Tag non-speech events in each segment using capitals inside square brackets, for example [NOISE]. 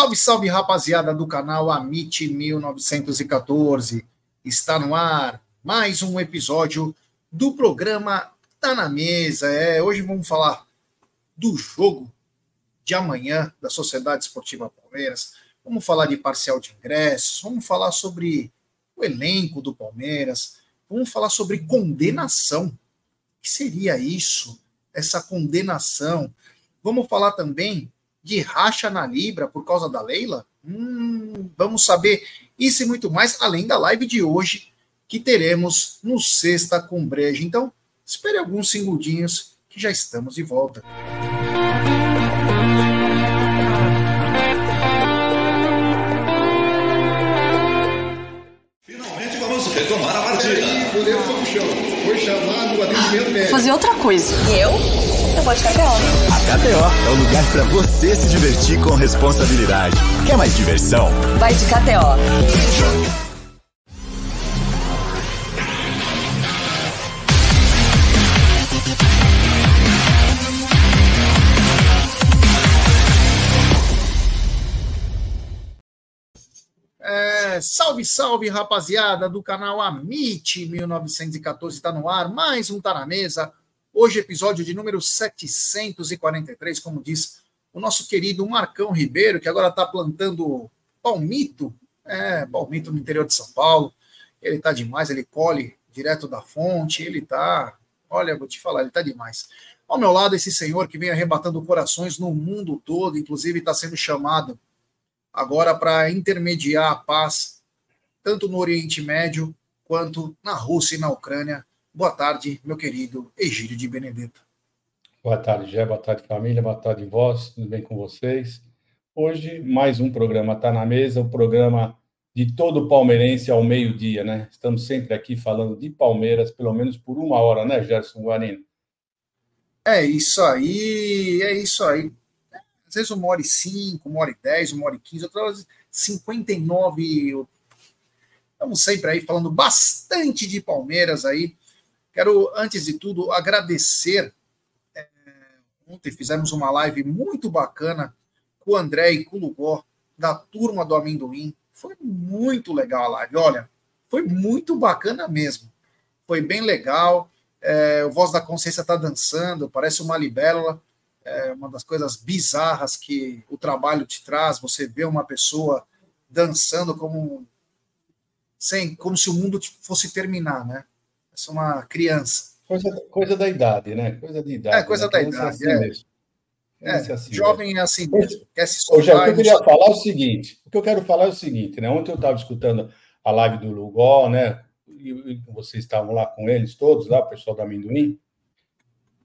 Salve, salve, rapaziada do canal Amit 1914. Está no ar mais um episódio do programa Tá na Mesa. É, hoje vamos falar do jogo de amanhã da Sociedade Esportiva Palmeiras. Vamos falar de parcial de ingressos, vamos falar sobre o elenco do Palmeiras, vamos falar sobre condenação. O que seria isso? Essa condenação. Vamos falar também de racha na Libra por causa da Leila? Hum, vamos saber isso e muito mais, além da live de hoje, que teremos no Sexta com Breja. Então, espere alguns segundinhos que já estamos de volta. Finalmente vamos retomar a partida. Aí, goleiro foi pro chão. Foi chamado o atendimento médico. Fazer outra coisa. E eu? Eu KTO. A KTO é o lugar para você se divertir com responsabilidade. Quer mais diversão? Vai de KTO. É, salve, salve, rapaziada do canal Amit 1914 está no ar, mais um Tá na Mesa. Hoje, episódio de número 743, como diz o nosso querido Marcão Ribeiro, que agora está plantando palmito, é, palmito no interior de São Paulo. Ele está demais, ele colhe direto da fonte, ele está, olha, vou te falar, ele está demais. Ao meu lado, esse senhor que vem arrebatando corações no mundo todo, inclusive está sendo chamado agora para intermediar a paz, tanto no Oriente Médio quanto na Rússia e na Ucrânia. Boa tarde, meu querido Egídio de Benedetto. Boa tarde, Gé. Boa tarde, família. Boa tarde, vós. Tudo bem com vocês? Hoje, mais um programa Tá na Mesa, o programa de todo palmeirense ao meio-dia, né? Estamos sempre aqui falando de Palmeiras, pelo menos por uma hora, né, Gerson Guarino? É isso aí, é isso aí. Às vezes uma hora e cinco, uma hora e dez, uma hora e quinze, outras vezes e nove. Estamos sempre aí falando bastante de Palmeiras aí. Quero, antes de tudo, agradecer. É, ontem fizemos uma live muito bacana com o André e com o Lugó, da turma do Amendoim. Foi muito legal a live. Olha, foi muito bacana mesmo. Foi bem legal. É, o Voz da Consciência está dançando, parece uma libélula. É uma das coisas bizarras que o trabalho te traz. Você vê uma pessoa dançando como sem, como se o mundo fosse terminar, né? É uma criança. Coisa, coisa da idade, né? Coisa de idade. É, coisa né? da Criança idade. assim é. mesmo. É, Criança assim jovem é assim mesmo. Quer se soltar eu queria falar é o seguinte: o que eu quero falar é o seguinte, né? Ontem eu estava escutando a live do Lugol, né? E, vocês estavam lá com eles todos, lá, o pessoal do amendoim.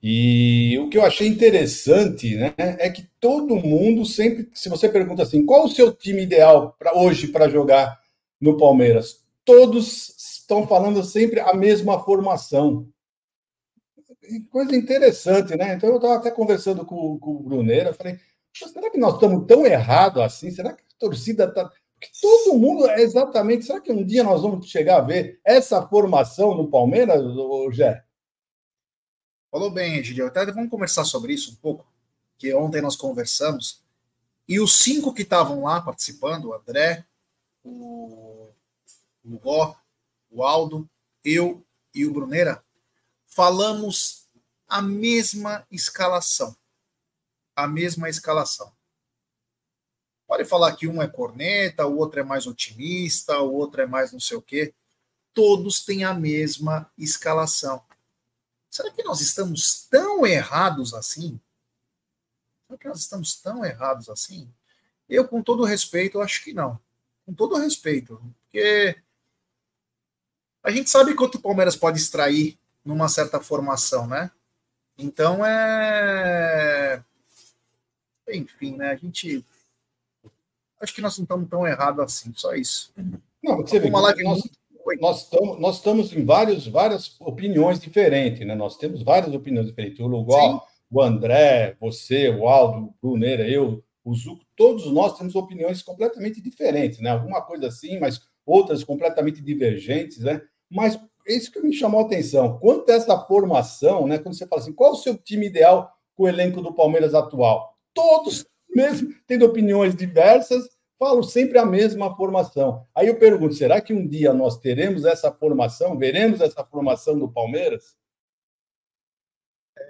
E o que eu achei interessante, né, é que todo mundo sempre, se você pergunta assim, qual o seu time ideal para hoje para jogar no Palmeiras, todos estão falando sempre a mesma formação. Coisa interessante, né? Então eu estava até conversando com, com o Bruneira, falei, "Poxa, será que nós estamos tão errados assim? Será que a torcida está todo mundo é exatamente. Será que um dia nós vamos chegar a ver essa formação no Palmeiras, Gé? Falou bem, Egidio. Até vamos conversar sobre isso um pouco, que ontem nós conversamos. E os cinco que estavam lá participando, o André, o Lugó, o Aldo, eu e o Bruneira, falamos a mesma escalação. A mesma escalação. Pode falar que um é corneta, o outro é mais otimista, o outro é mais não sei o quê. Todos têm a mesma escalação. Será que nós estamos tão errados assim? Será que nós estamos tão errados assim? Eu, com todo respeito, acho que não. Com todo respeito. Porque a gente sabe quanto o Palmeiras pode extrair numa certa formação, né? Então é. Enfim, né? A gente. Acho que nós não estamos tão errados assim, só isso. Não, você vê, nós, muito- nós, estamos, nós estamos em vários, várias opiniões diferentes, né? Nós temos várias opiniões diferentes. O Lugol, o André, você, o Aldo, o Bruneira, eu, o Zuco, todos nós temos opiniões completamente diferentes, né? Alguma coisa assim, mas outras completamente divergentes, né? Mas isso que me chamou a atenção. Quanto a essa formação, né? Quando você fala assim, qual o seu time ideal com o elenco do Palmeiras atual? Todos mesmo tendo opiniões diversas, falam sempre a mesma formação. Aí eu pergunto: será que um dia nós teremos essa formação? Veremos essa formação do Palmeiras?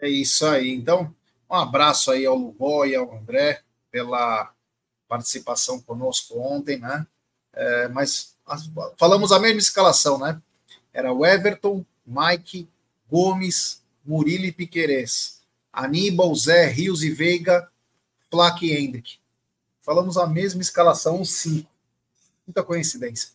É isso aí. Então, um abraço aí ao Lugó e ao André pela participação conosco ontem, né? É, mas falamos a mesma escalação, né? Era o Everton, Mike, Gomes, Murilo e Piquerez, Aníbal, Zé, Rios e Veiga, Flack e Hendrick. Falamos a mesma escalação, cinco. Muita coincidência.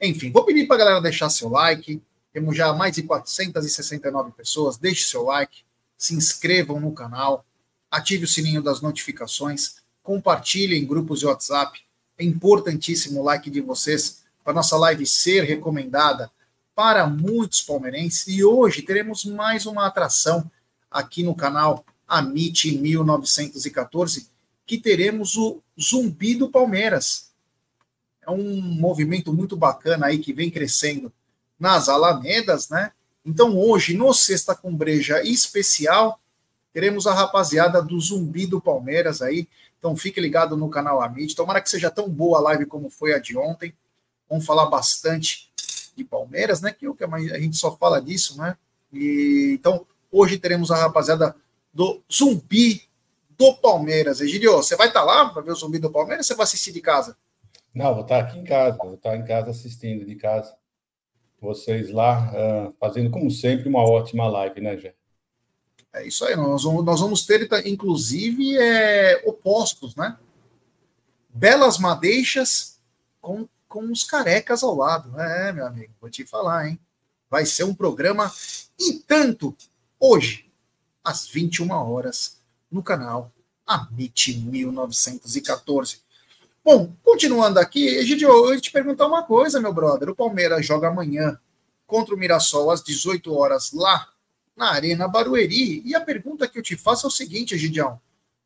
Enfim, vou pedir para a galera deixar seu like. Temos já mais de 469 pessoas. Deixe seu like, se inscrevam no canal, ative o sininho das notificações, compartilhem em grupos de WhatsApp. É importantíssimo o like de vocês para nossa live ser recomendada para muitos palmeirenses. E hoje teremos mais uma atração aqui no canal Amit 1914, que teremos o Zumbi do Palmeiras. É um movimento muito bacana aí que vem crescendo nas Alamedas, né? Então hoje, no Sexta com Breja especial, teremos a rapaziada do Zumbi do Palmeiras aí. Então fique ligado no canal Amit. Tomara que seja tão boa a live como foi a de ontem. Vamos falar bastante de Palmeiras, né? Que, que a gente só fala disso, né? E, então, hoje teremos a rapaziada do Zumbi do Palmeiras. Egidio, você vai estar tá lá para ver o Zumbi do Palmeiras ou você vai assistir de casa? Não, vou estar tá aqui em casa, vou estar tá em casa assistindo de casa. Vocês lá, uh, fazendo, como sempre, uma ótima live, né, Gê? É isso aí, nós vamos, nós vamos ter, inclusive, é, opostos, né? Belas madeixas com com os carecas ao lado. É, meu amigo, vou te falar, hein? Vai ser um programa e tanto hoje, às 21 horas, no canal Amit 1914. Bom, continuando aqui, Egidio, eu ia te perguntar uma coisa, meu brother. O Palmeiras joga amanhã contra o Mirassol às 18 horas lá na Arena Barueri. E a pergunta que eu te faço é o seguinte, Egidião.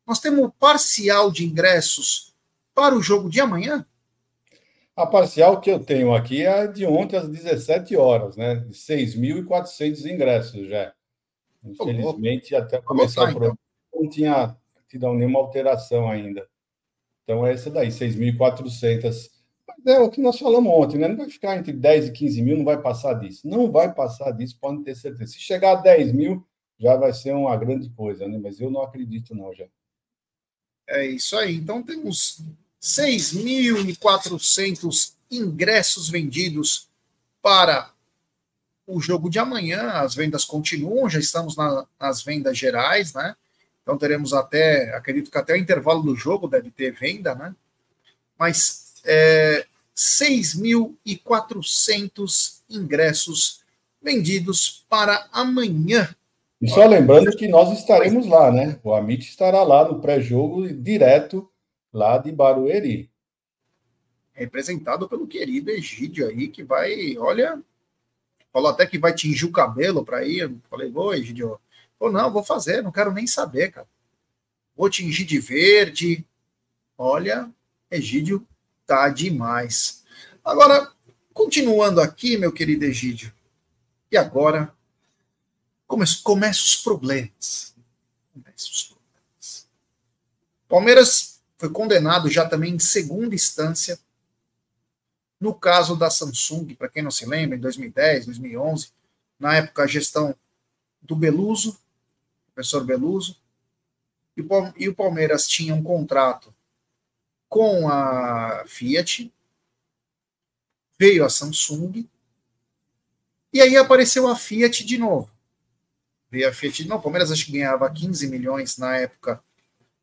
Nós temos parcial de ingressos para o jogo de amanhã? A parcial que eu tenho aqui é de ontem às 17 horas, né? De 6.400 ingressos já. Infelizmente, até começar o programa, não tinha tido nenhuma alteração ainda. Então, é essa daí, 6.400. É o que nós falamos ontem, né? Não vai ficar entre 10 e 15 mil, não vai passar disso. Não vai passar disso, podem ter certeza. Se chegar a 10 mil, já vai ser uma grande coisa, né? Mas eu não acredito, não, já. É isso aí. Então, temos 6.400 ingressos vendidos para o jogo de amanhã. As vendas continuam, já estamos na, nas vendas gerais, né? Então teremos até, acredito que até o intervalo do jogo deve ter venda, né? Mas é, 6.400 ingressos vendidos para amanhã. E só lembrando que nós estaremos lá, né? O Amit estará lá no pré-jogo direto lá de Barueri. Representado pelo querido Egídio aí, que vai, olha, falou até que vai tingir o cabelo para ir. Falei, ô Egídio, falou, não, vou fazer, não quero nem saber, cara. Vou tingir de verde. Olha, Egídio tá demais. Agora, continuando aqui, meu querido Egídio, e agora começam os problemas. Começam os problemas. Palmeiras foi condenado já também em segunda instância no caso da Samsung, para quem não se lembra, em 2010, 2011, na época a gestão do Beluso, professor Beluso, e o Palmeiras tinha um contrato com a Fiat, veio a Samsung, e aí apareceu a Fiat de novo. Veio a Fiat de novo, o Palmeiras acho que ganhava 15 milhões na época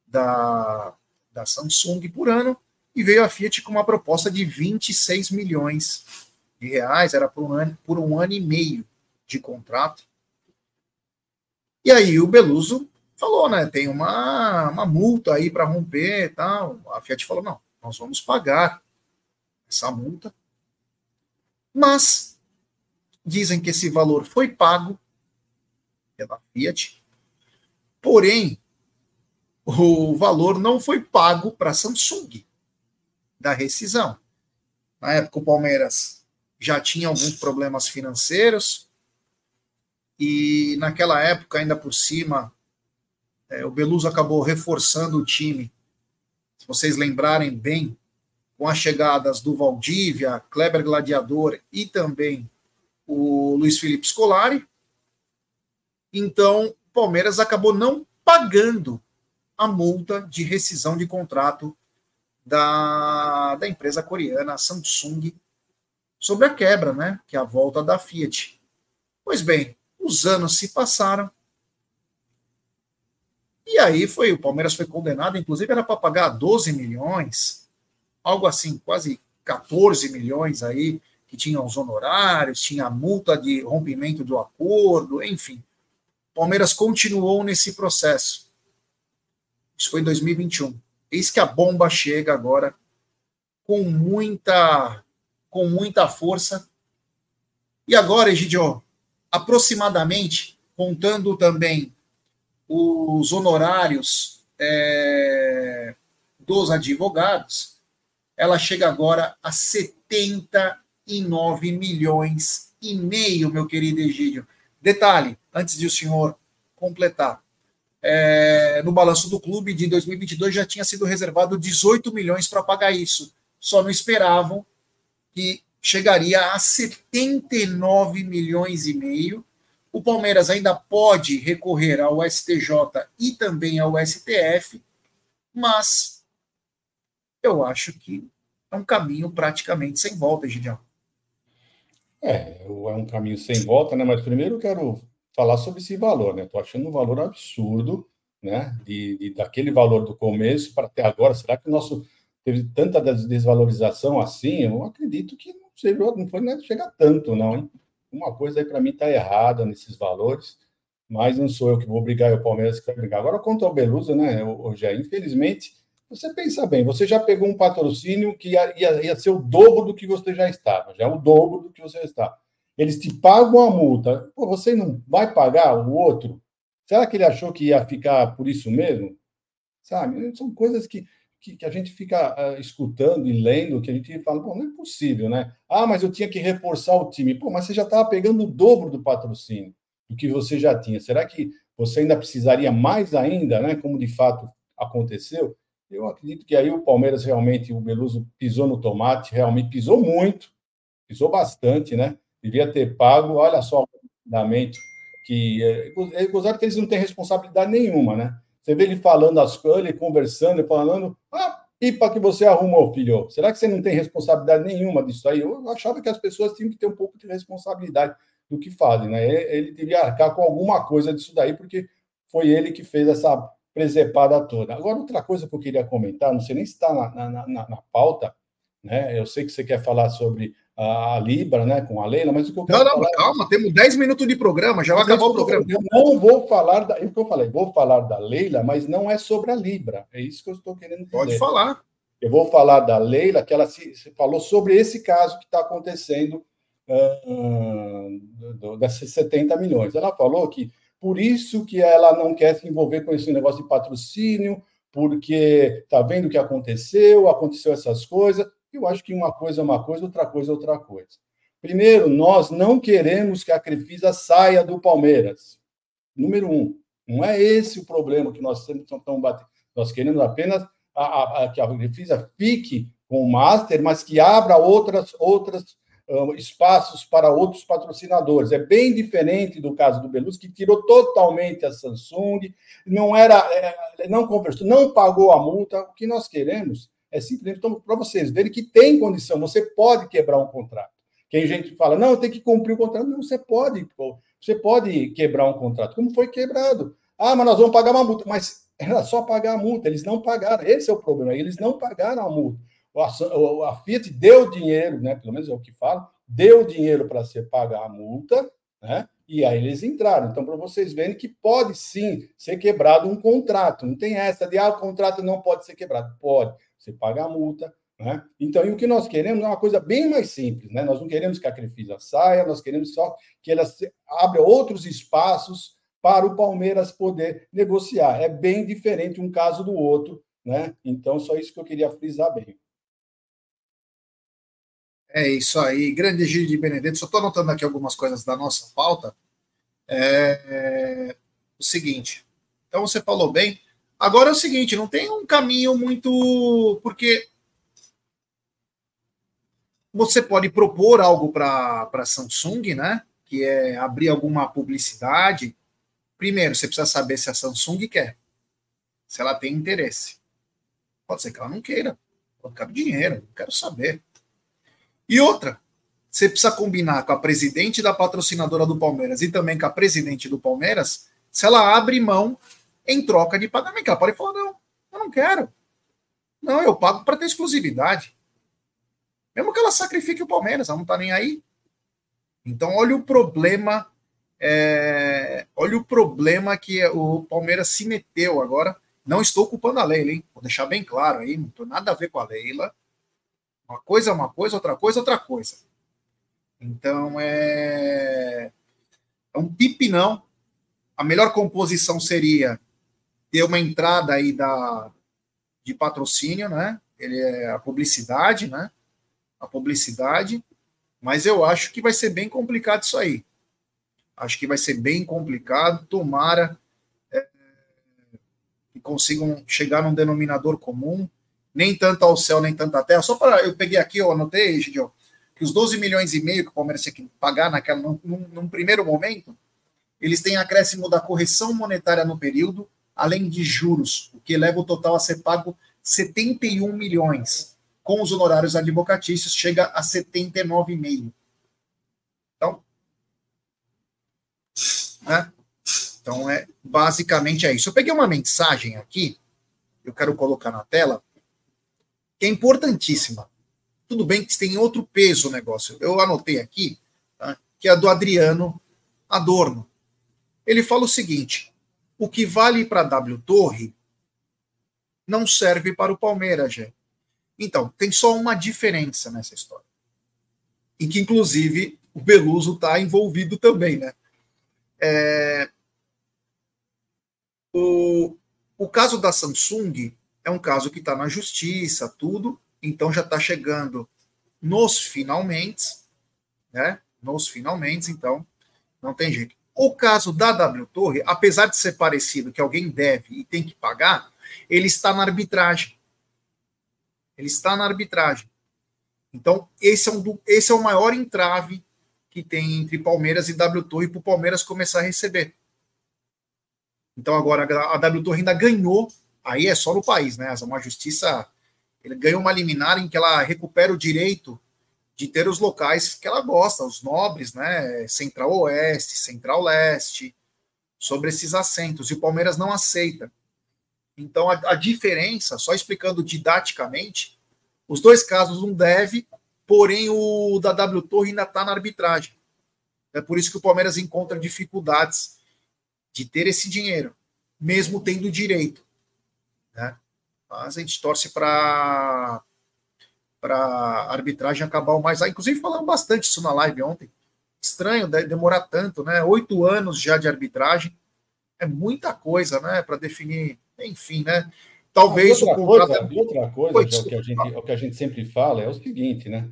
da da Samsung por ano, e veio a Fiat com uma proposta de 26 milhões de reais, era por um ano, por um ano e meio de contrato. E aí o Beluso falou, né, tem uma, uma multa aí para romper e tal. A Fiat falou, não, nós vamos pagar essa multa. Mas dizem que esse valor foi pago pela Fiat, porém o valor não foi pago para a Samsung da rescisão. Na época, o Palmeiras já tinha alguns problemas financeiros e naquela época, ainda por cima, é, o Beluso acabou reforçando o time se vocês lembrarem bem, com as chegadas do Valdívia, Kleber Gladiador e também o Luiz Felipe Scolari. Então, o Palmeiras acabou não pagando a multa de rescisão de contrato da, da empresa coreana Samsung sobre a quebra, né? Que é a volta da Fiat. Pois bem, os anos se passaram. E aí foi, o Palmeiras foi condenado, inclusive era para pagar 12 milhões, algo assim, quase 14 milhões aí, que tinha os honorários, tinha a multa de rompimento do acordo, enfim. Palmeiras continuou nesse processo. Isso foi em 2021. Eis que a bomba chega agora com muita com muita força. E agora, Egidio, aproximadamente, contando também os honorários é, dos advogados, ela chega agora a 79 milhões e meio, meu querido Egídio. Detalhe, antes de o senhor completar, é, no balanço do clube de 2022 já tinha sido reservado 18 milhões para pagar isso. Só não esperavam que chegaria a 79 milhões e meio. O Palmeiras ainda pode recorrer ao STJ e também ao STF, mas eu acho que é um caminho praticamente sem volta, Gideão. É, é um caminho sem volta, né? Mas primeiro eu quero falar sobre esse valor, né? Estou achando um valor absurdo, né? De, de, daquele valor do começo para até agora. Será que o nosso teve tanta desvalorização assim? Eu acredito que não, não foi nem chegar tanto, não, hein? Uma coisa aí para mim está errada nesses valores, mas não sou eu que vou brigar, é o Palmeiras que vai brigar. Agora, quanto ao Belusa, né, hoje, infelizmente, você pensa bem, você já pegou um patrocínio que ia, ia, ia ser o dobro do que você já estava, já é o dobro do que você está. Eles te pagam a multa, Pô, você não vai pagar o outro? Será que ele achou que ia ficar por isso mesmo? Sabe? São coisas que, que, que a gente fica uh, escutando e lendo, que a gente fala, Pô, não é possível, né? Ah, mas eu tinha que reforçar o time. Pô, mas você já estava pegando o dobro do patrocínio do que você já tinha. Será que você ainda precisaria mais ainda, né? Como de fato aconteceu? Eu acredito que aí o Palmeiras realmente, o Beluso pisou no tomate, realmente pisou muito, pisou bastante, né? Devia ter pago, olha só o fundamento que é, é que eles não têm responsabilidade nenhuma, né? Você vê ele falando as coisas, ele conversando, ele falando, ah, pipa que você arrumou, filho. Será que você não tem responsabilidade nenhuma disso aí? Eu achava que as pessoas tinham que ter um pouco de responsabilidade do que fazem, né? Ele devia arcar com alguma coisa disso daí, porque foi ele que fez essa presepada toda. Agora, outra coisa que eu queria comentar, não sei nem se está na, na, na, na, pauta, né? Eu sei que você quer falar sobre a, Libra, né, com a Leila, mas o que eu quero Não, não, falar... É calma, temos 10 minutos de programa, já vai acabar o programa. Eu não vou falar, da, é o que eu falei, vou falar da Leila, mas não é sobre a Libra, é isso que eu estou querendo dizer. Pode falar. Eu vou falar da Leila, que ela se, se falou sobre esse caso que está acontecendo uh, desses 70 milhões. Ela falou que por isso que ela não quer se envolver com esse negócio de patrocínio, porque está vendo o que aconteceu, aconteceu essas coisas. Eu acho que uma coisa é uma coisa, outra coisa é outra coisa. Primeiro, nós não queremos que a Crefisa saia do Palmeiras. Número um. Não é esse o problema que nós estamos batendo. Nós queremos apenas a, a, a, que a Crefisa fique com o Master, mas que abra outras, outras espaços para outros patrocinadores. É bem diferente do caso do Belus, que tirou totalmente a Samsung, não era, é, não conversou, não pagou a multa. O que nós queremos é simplesmente então, para vocês verem que tem condição, você pode quebrar um contrato. Quem a gente fala, não, tem que cumprir o contrato. Não, você pode, você pode quebrar um contrato, como foi quebrado. Ah, mas nós vamos pagar uma multa. Mas era só pagar a multa, eles não pagaram. Esse é o problema, eles não pagaram a multa a Fiat deu dinheiro, né, pelo menos é o que falo, deu dinheiro para você pagar a multa, né, e aí eles entraram. Então, para vocês verem que pode sim ser quebrado um contrato. Não tem essa de, ah, o contrato não pode ser quebrado. Pode. Você paga a multa, né? Então, e o que nós queremos é uma coisa bem mais simples, né? Nós não queremos que a Crefisa saia, nós queremos só que ela abra outros espaços para o Palmeiras poder negociar. É bem diferente um caso do outro, né? Então, só isso que eu queria frisar bem. É isso aí, grande Gil de Benedetto. Só estou anotando aqui algumas coisas da nossa pauta. É, é, o seguinte, então você falou bem, Agora é o seguinte, não tem um caminho muito. Porque você pode propor algo para a Samsung, né? Que é abrir alguma publicidade. Primeiro, você precisa saber se a Samsung quer, se ela tem interesse. Pode ser que ela não queira, pode cabe dinheiro, não quero saber. E outra, você precisa combinar com a presidente da patrocinadora do Palmeiras e também com a presidente do Palmeiras, se ela abre mão em troca de pagamento. Ela pode falar: não, eu não quero. Não, eu pago para ter exclusividade. Mesmo que ela sacrifique o Palmeiras, ela não está nem aí. Então, olha o problema. É, olha o problema que o Palmeiras se meteu agora. Não estou culpando a Leila, hein? Vou deixar bem claro aí, não tem nada a ver com a Leila. Uma coisa é uma coisa, outra coisa é outra coisa. Então é, é um pipinão. A melhor composição seria ter uma entrada aí da, de patrocínio, né? Ele é a publicidade, né? A publicidade, mas eu acho que vai ser bem complicado isso aí. Acho que vai ser bem complicado. Tomara é, que consigam chegar num denominador comum nem tanto ao céu, nem tanto à terra. Só para. Eu peguei aqui, eu anotei, Gidio, que os 12 milhões e meio que o Palmeiras tinha que pagar naquela, num, num primeiro momento, eles têm acréscimo da correção monetária no período, além de juros, o que eleva o total a ser pago 71 milhões. Com os honorários advocatícios, chega a 79,5. Então, né? Então, é basicamente é isso. Eu peguei uma mensagem aqui, eu quero colocar na tela, que é importantíssima. Tudo bem que tem outro peso o negócio. Eu anotei aqui, tá? que é a do Adriano Adorno. Ele fala o seguinte: o que vale para W Torre não serve para o Palmeiras, gente. Então, tem só uma diferença nessa história. E que, inclusive, o Beluso está envolvido também, né? É... O, o caso da Samsung é um caso que está na justiça, tudo, então já está chegando nos finalmente, né? Nos finalmente, então não tem jeito. O caso da W Torre, apesar de ser parecido que alguém deve e tem que pagar, ele está na arbitragem. Ele está na arbitragem. Então, esse é, um, esse é o maior entrave que tem entre Palmeiras e W Torre para o Palmeiras começar a receber. Então, agora a W Torre ainda ganhou aí é só no país, né? Uma justiça, ele ganha uma liminar em que ela recupera o direito de ter os locais que ela gosta, os nobres, né? Central Oeste, Central Leste, sobre esses assentos. E o Palmeiras não aceita. Então, a, a diferença, só explicando didaticamente, os dois casos não deve, porém o da W Torre ainda está na arbitragem. É por isso que o Palmeiras encontra dificuldades de ter esse dinheiro, mesmo tendo direito. Né? Mas a gente torce para para arbitragem acabar o mais. Ah, inclusive falamos bastante isso na live ontem. Estranho demorar tanto, né? Oito anos já de arbitragem é muita coisa, né? Para definir, enfim, né? Talvez outra o contrato. Coisa, outra coisa, que, é o que, a gente, o que a gente sempre fala é o seguinte, né?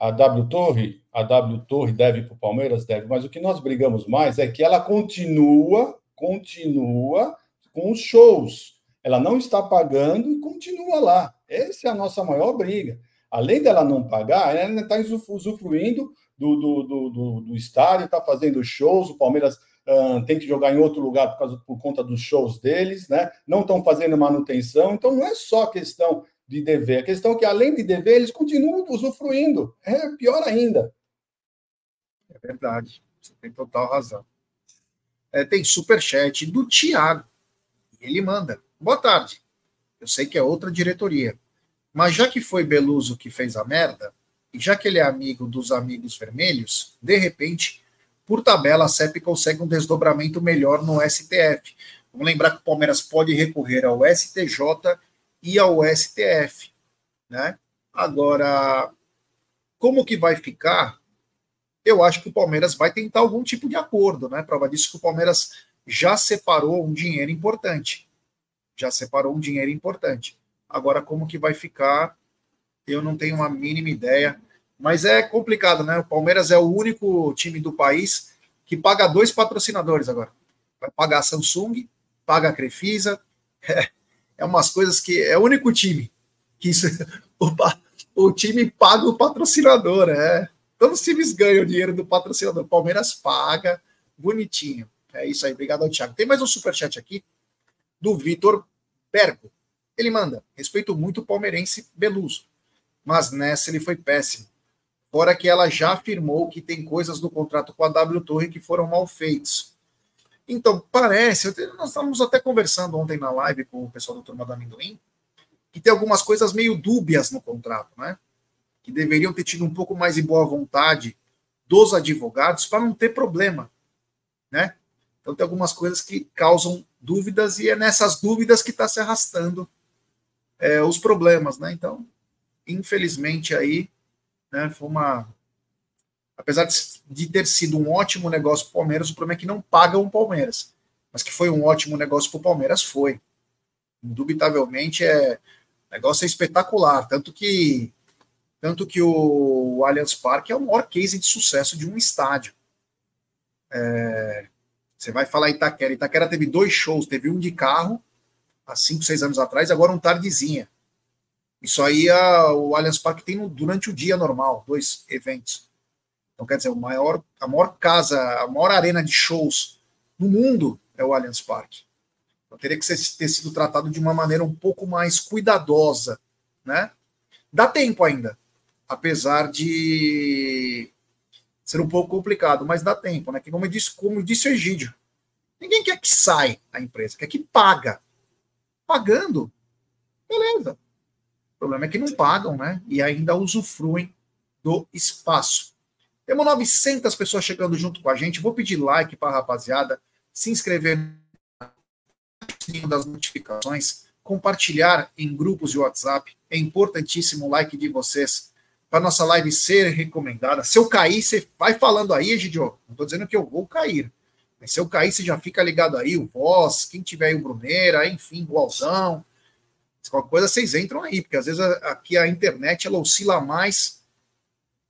A W Torre, a W Torre deve para o Palmeiras, deve, mas o que nós brigamos mais é que ela continua, continua com os shows ela não está pagando e continua lá. Essa é a nossa maior briga. Além dela não pagar, ela ainda está usufruindo do, do, do, do, do estádio, está fazendo shows. O Palmeiras uh, tem que jogar em outro lugar por, causa, por conta dos shows deles, né? Não estão fazendo manutenção. Então, não é só questão de dever. A questão é que, além de dever, eles continuam usufruindo. É pior ainda. É verdade. Você tem total razão. É, tem superchat do Tiago. Ele manda. Boa tarde. Eu sei que é outra diretoria. Mas já que foi Beluso que fez a merda, e já que ele é amigo dos amigos vermelhos, de repente, por tabela, a CEP consegue um desdobramento melhor no STF. Vamos lembrar que o Palmeiras pode recorrer ao STJ e ao STF. Né? Agora, como que vai ficar? Eu acho que o Palmeiras vai tentar algum tipo de acordo, né? Prova disso que o Palmeiras já separou um dinheiro importante já separou um dinheiro importante. Agora, como que vai ficar, eu não tenho uma mínima ideia. Mas é complicado, né? O Palmeiras é o único time do país que paga dois patrocinadores agora. Vai pagar a Samsung, paga a Crefisa. [LAUGHS] É, é umas coisas que é o único time que isso, [LAUGHS] o, o time paga o patrocinador, é. Todos os times ganham dinheiro do patrocinador. Palmeiras paga, bonitinho. É isso aí, obrigado ao Thiago. Tem mais um superchat aqui do Vitor Bergo. Ele manda: respeito muito o palmeirense Beluso, mas nessa ele foi péssimo. Fora que ela já afirmou que tem coisas no contrato com a W Torre que foram mal feitos. Então, parece, nós estávamos até conversando ontem na live com o pessoal do Turma do Amendoim, que tem algumas coisas meio dúbias no contrato, né? Que deveriam ter tido um pouco mais de boa vontade dos advogados para não ter problema, né? Então tem algumas coisas que causam dúvidas e é nessas dúvidas que está se arrastando é, os problemas, né? Então, infelizmente aí, né, foi uma apesar de ter sido um ótimo negócio para o Palmeiras, o problema é que não pagam o Palmeiras, mas que foi um ótimo negócio para o Palmeiras foi. Indubitavelmente é o negócio é espetacular, tanto que tanto que o Allianz Parque é o maior case de sucesso de um estádio. É, você vai falar Itaquera. Itaquera teve dois shows, teve um de carro há cinco, seis anos atrás, agora um tardezinha. Isso aí a, o Allianz Parque tem no, durante o dia normal, dois eventos. Então, quer dizer, maior, a maior casa, a maior arena de shows no mundo é o Allianz Parque. Então, teria que ser, ter sido tratado de uma maneira um pouco mais cuidadosa, né? Dá tempo ainda, apesar de ser um pouco complicado, mas dá tempo, né? Que como disse, como disse o Egídio, ninguém quer que saia a empresa, quer que paga. Pagando, beleza. O problema é que não pagam, né? E ainda usufruem do espaço. Temos 900 pessoas chegando junto com a gente. Vou pedir like para a rapaziada, se inscrever das notificações, compartilhar em grupos de WhatsApp. É importantíssimo o like de vocês para nossa live ser recomendada. Se eu cair, você vai falando aí, Egidio. Não estou dizendo que eu vou cair. Se eu cair, você já fica ligado aí, o Voz, quem tiver aí, o Bruneira, enfim, o Alzão. Qualquer coisa, vocês entram aí, porque às vezes aqui a internet ela oscila mais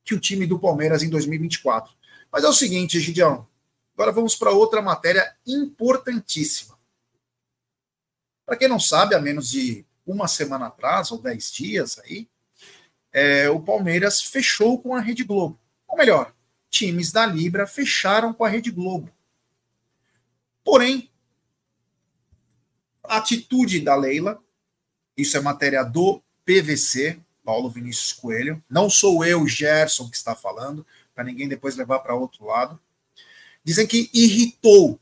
que o time do Palmeiras em 2024. Mas é o seguinte, Egidião. Agora vamos para outra matéria importantíssima. Para quem não sabe, há menos de uma semana atrás, ou dez dias aí, é, o Palmeiras fechou com a Rede Globo. Ou melhor, times da Libra fecharam com a Rede Globo. Porém, a atitude da Leila, isso é matéria do PVC, Paulo Vinícius Coelho, não sou eu, Gerson, que está falando, para ninguém depois levar para outro lado. Dizem que irritou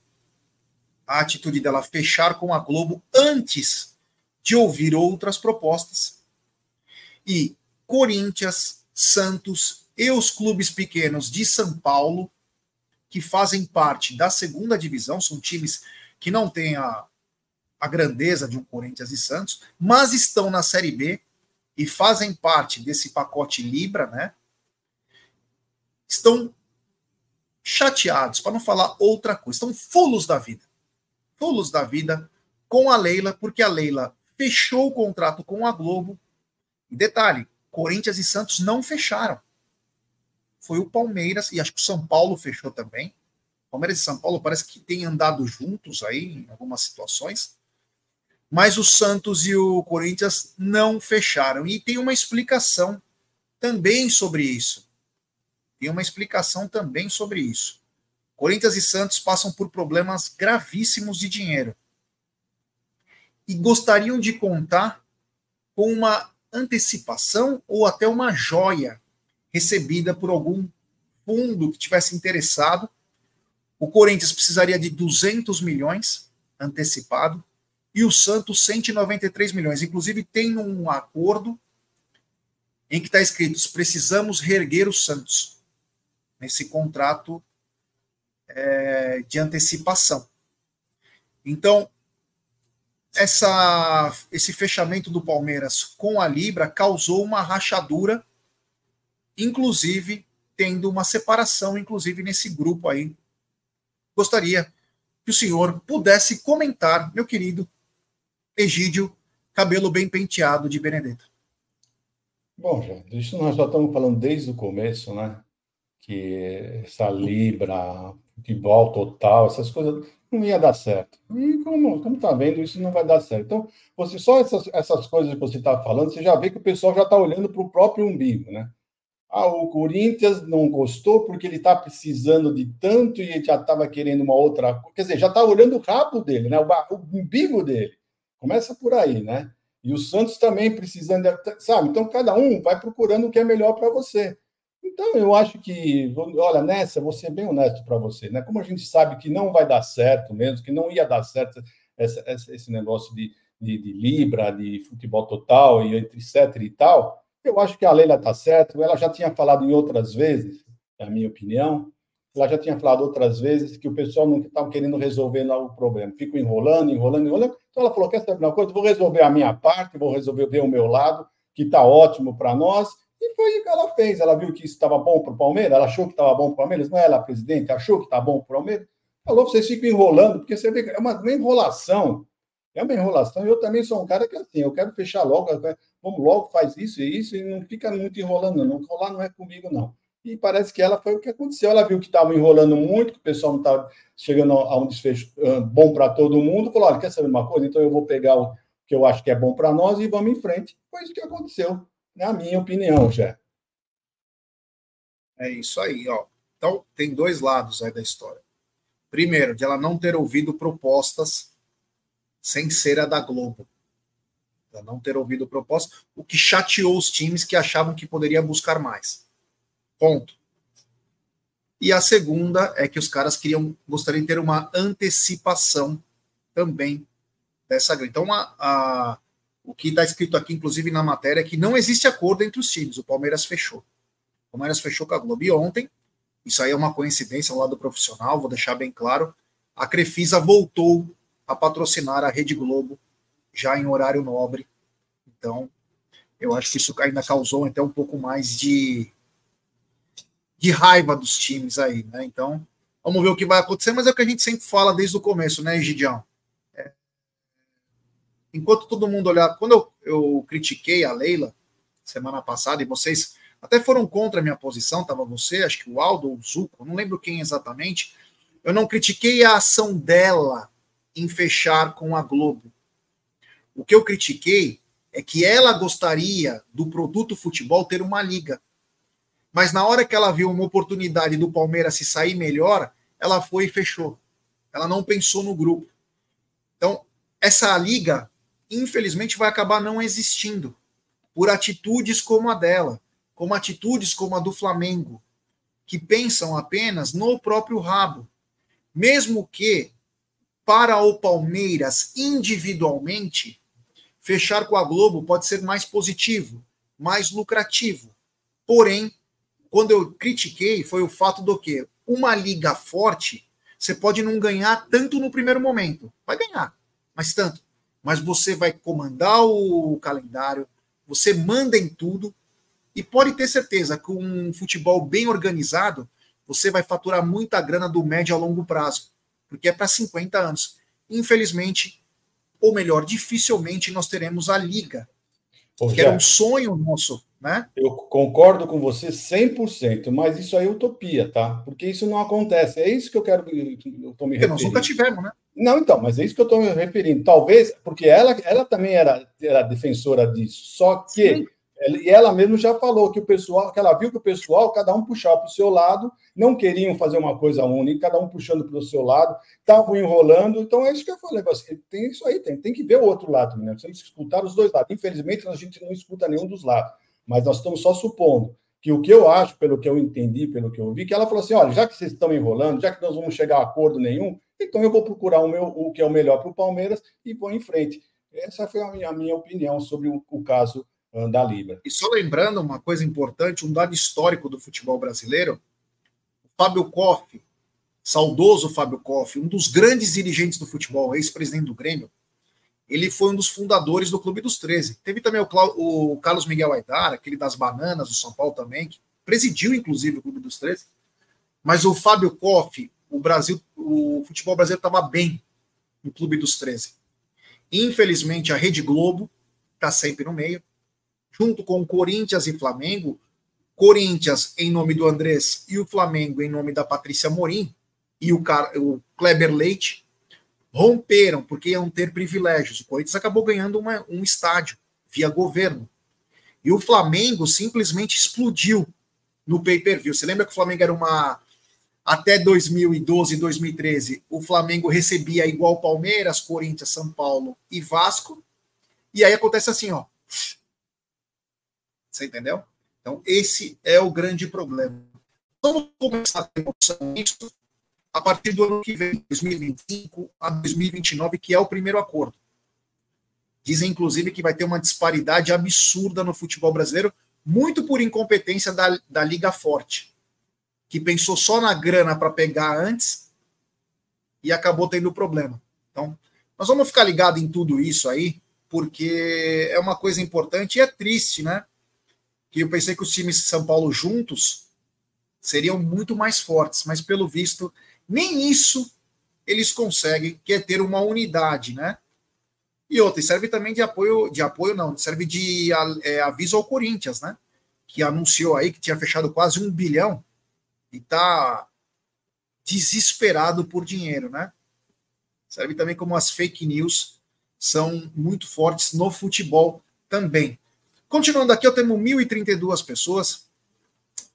a atitude dela fechar com a Globo antes de ouvir outras propostas. E Corinthians, Santos e os clubes pequenos de São Paulo, que fazem parte da segunda divisão, são times que não têm a, a grandeza de um Corinthians e Santos, mas estão na Série B e fazem parte desse pacote Libra, né? Estão chateados, para não falar outra coisa, estão fulos da vida tolos da vida com a Leila, porque a Leila fechou o contrato com a Globo. E detalhe: Corinthians e Santos não fecharam. Foi o Palmeiras, e acho que o São Paulo fechou também. Palmeiras e São Paulo parece que têm andado juntos aí em algumas situações. Mas o Santos e o Corinthians não fecharam. E tem uma explicação também sobre isso. Tem uma explicação também sobre isso. Corinthians e Santos passam por problemas gravíssimos de dinheiro e gostariam de contar com uma antecipação ou até uma joia recebida por algum fundo que tivesse interessado. O Corinthians precisaria de 200 milhões antecipado e o Santos 193 milhões. Inclusive tem um acordo em que está escrito: precisamos reerguer o Santos nesse contrato é, de antecipação. Então, essa, esse fechamento do Palmeiras com a Libra causou uma rachadura, inclusive tendo uma separação, inclusive nesse grupo aí. Gostaria que o senhor pudesse comentar, meu querido Egídio, cabelo bem penteado de Benedetto. Bom, gente, isso nós já estamos falando desde o começo, né? Que essa Libra, futebol total, essas coisas. não ia dar certo. E como, como tá vendo, isso não vai dar certo. Então, você só essas, essas coisas que você está falando, você já vê que o pessoal já está olhando para o próprio umbigo, né? Ah, o Corinthians não gostou porque ele está precisando de tanto e ele já estava querendo uma outra coisa. Quer dizer, já está olhando o rabo dele, né? O, o umbigo dele. Começa por aí, né? E o Santos também precisando, de, sabe? Então, cada um vai procurando o que é melhor para você. Então, eu acho que, olha, nessa, vou ser bem honesto para você, né? Como a gente sabe que não vai dar certo mesmo, que não ia dar certo essa, esse negócio de, de, de Libra, de futebol total e etc e tal, eu acho que a Leila está certa. Ela já tinha falado em outras vezes, na minha opinião, ela já tinha falado outras vezes que o pessoal não estava querendo resolver lá o problema. Fico enrolando, enrolando, enrolando. Então ela falou: quer saber uma coisa? Vou resolver a minha parte, vou resolver ver o meu lado, que está ótimo para nós. E foi o que ela fez. Ela viu que isso estava bom para o Palmeiras, ela achou que estava bom para o Palmeiras, não é ela, presidente, achou que está bom para o Palmeiras. Falou: vocês ficam enrolando, porque você vê que é uma, uma enrolação. É uma enrolação. Eu também sou um cara que, assim, eu quero fechar logo, vamos logo, faz isso e isso, e não fica muito enrolando, não. Enrolar não é comigo, não. E parece que ela foi o que aconteceu. Ela viu que estava enrolando muito, que o pessoal não estava chegando a um desfecho bom para todo mundo, falou: olha, quer saber uma coisa? Então eu vou pegar o que eu acho que é bom para nós e vamos em frente. Foi isso que aconteceu, na minha opinião, já. É isso aí, ó. Então, tem dois lados aí da história. Primeiro, de ela não ter ouvido propostas sem ser a da Globo não ter ouvido proposta, o que chateou os times que achavam que poderia buscar mais. Ponto. E a segunda é que os caras queriam gostariam de ter uma antecipação também dessa grana. Então, a, a, o que está escrito aqui, inclusive na matéria, é que não existe acordo entre os times. O Palmeiras fechou. O Palmeiras fechou com a Globo. E ontem, isso aí é uma coincidência ao lado profissional, vou deixar bem claro, a Crefisa voltou a patrocinar a Rede Globo já em horário nobre. Então, eu acho que isso ainda causou até um pouco mais de, de raiva dos times aí, né? Então, vamos ver o que vai acontecer, mas é o que a gente sempre fala desde o começo, né, Gidião? É, enquanto todo mundo olhar, quando eu, eu critiquei a Leila semana passada, e vocês até foram contra a minha posição, estava você, acho que o Aldo ou o Zuco, não lembro quem exatamente. Eu não critiquei a ação dela em fechar com a Globo. O que eu critiquei é que ela gostaria do produto futebol ter uma liga. Mas na hora que ela viu uma oportunidade do Palmeiras se sair melhor, ela foi e fechou. Ela não pensou no grupo. Então, essa liga, infelizmente, vai acabar não existindo por atitudes como a dela, como atitudes como a do Flamengo, que pensam apenas no próprio rabo. Mesmo que para o Palmeiras individualmente fechar com a Globo pode ser mais positivo, mais lucrativo. Porém, quando eu critiquei, foi o fato do que uma liga forte, você pode não ganhar tanto no primeiro momento. Vai ganhar, mas tanto. Mas você vai comandar o calendário, você manda em tudo, e pode ter certeza que um futebol bem organizado, você vai faturar muita grana do médio a longo prazo, porque é para 50 anos. Infelizmente, ou melhor, dificilmente nós teremos a liga, Ô, que era um sonho nosso, né? Eu concordo com você 100%, mas isso aí é utopia, tá? Porque isso não acontece. É isso que eu quero eu tô me referindo. Nós nunca tivemos, né? Não, então, mas é isso que eu estou me referindo. Talvez, porque ela, ela também era, era defensora disso. Só que Sim. E ela mesmo já falou que o pessoal, que ela viu que o pessoal, cada um puxava para o seu lado, não queriam fazer uma coisa única, cada um puxando para o seu lado, estavam enrolando. Então é isso que eu falei, tem isso aí, tem, tem que ver o outro lado, né? Temos que escutar os dois lados. Infelizmente, a gente não escuta nenhum dos lados, mas nós estamos só supondo que o que eu acho, pelo que eu entendi, pelo que eu vi, que ela falou assim: olha, já que vocês estão enrolando, já que nós vamos chegar a acordo nenhum, então eu vou procurar o, meu, o que é o melhor para o Palmeiras e vou em frente. Essa foi a minha, a minha opinião sobre o, o caso da Libra. E só lembrando uma coisa importante, um dado histórico do futebol brasileiro, o Fábio Koff, saudoso Fábio Koff, um dos grandes dirigentes do futebol, ex-presidente do Grêmio, ele foi um dos fundadores do Clube dos 13. Teve também o, o Carlos Miguel Aidar, aquele das bananas do São Paulo também, que presidiu inclusive o Clube dos 13. Mas o Fábio Koff, o Brasil, o futebol brasileiro estava bem no Clube dos 13. Infelizmente, a Rede Globo está sempre no meio junto com Corinthians e Flamengo, Corinthians em nome do Andrés e o Flamengo em nome da Patrícia Morim e o, Car o Kleber Leite, romperam porque iam ter privilégios. O Corinthians acabou ganhando uma, um estádio via governo. E o Flamengo simplesmente explodiu no pay-per-view. Você lembra que o Flamengo era uma. Até 2012, 2013, o Flamengo recebia igual Palmeiras, Corinthians, São Paulo e Vasco. E aí acontece assim, ó. Você entendeu? Então, esse é o grande problema. Vamos começar a ter noção disso a partir do ano que vem, 2025 a 2029, que é o primeiro acordo. Dizem, inclusive, que vai ter uma disparidade absurda no futebol brasileiro, muito por incompetência da, da Liga Forte, que pensou só na grana para pegar antes e acabou tendo problema. Então, nós vamos ficar ligados em tudo isso aí, porque é uma coisa importante e é triste, né? Que eu pensei que os times de São Paulo juntos seriam muito mais fortes, mas pelo visto nem isso eles conseguem, que é ter uma unidade, né? E outra, serve também de apoio, de apoio não, serve de é, aviso ao Corinthians, né? Que anunciou aí que tinha fechado quase um bilhão e tá desesperado por dinheiro, né? Serve também como as fake news são muito fortes no futebol também. Continuando aqui, eu tenho 1.032 pessoas.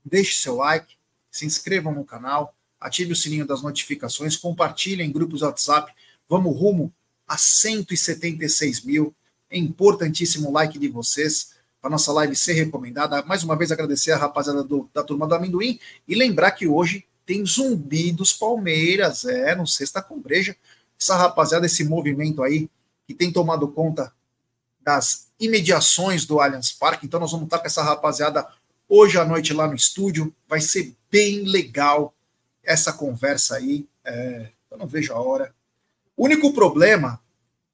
Deixe seu like, se inscrevam no canal, ative o sininho das notificações, compartilhe em grupos WhatsApp. Vamos rumo a 176 mil. É importantíssimo o like de vocês para nossa live ser recomendada. Mais uma vez agradecer a rapaziada do, da turma do amendoim e lembrar que hoje tem zumbi dos Palmeiras, é, no Sexta com Breja. Essa rapaziada, esse movimento aí que tem tomado conta das imediações do Allianz Parque. Então nós vamos estar com essa rapaziada hoje à noite lá no estúdio. Vai ser bem legal essa conversa aí. É, eu não vejo a hora. O único problema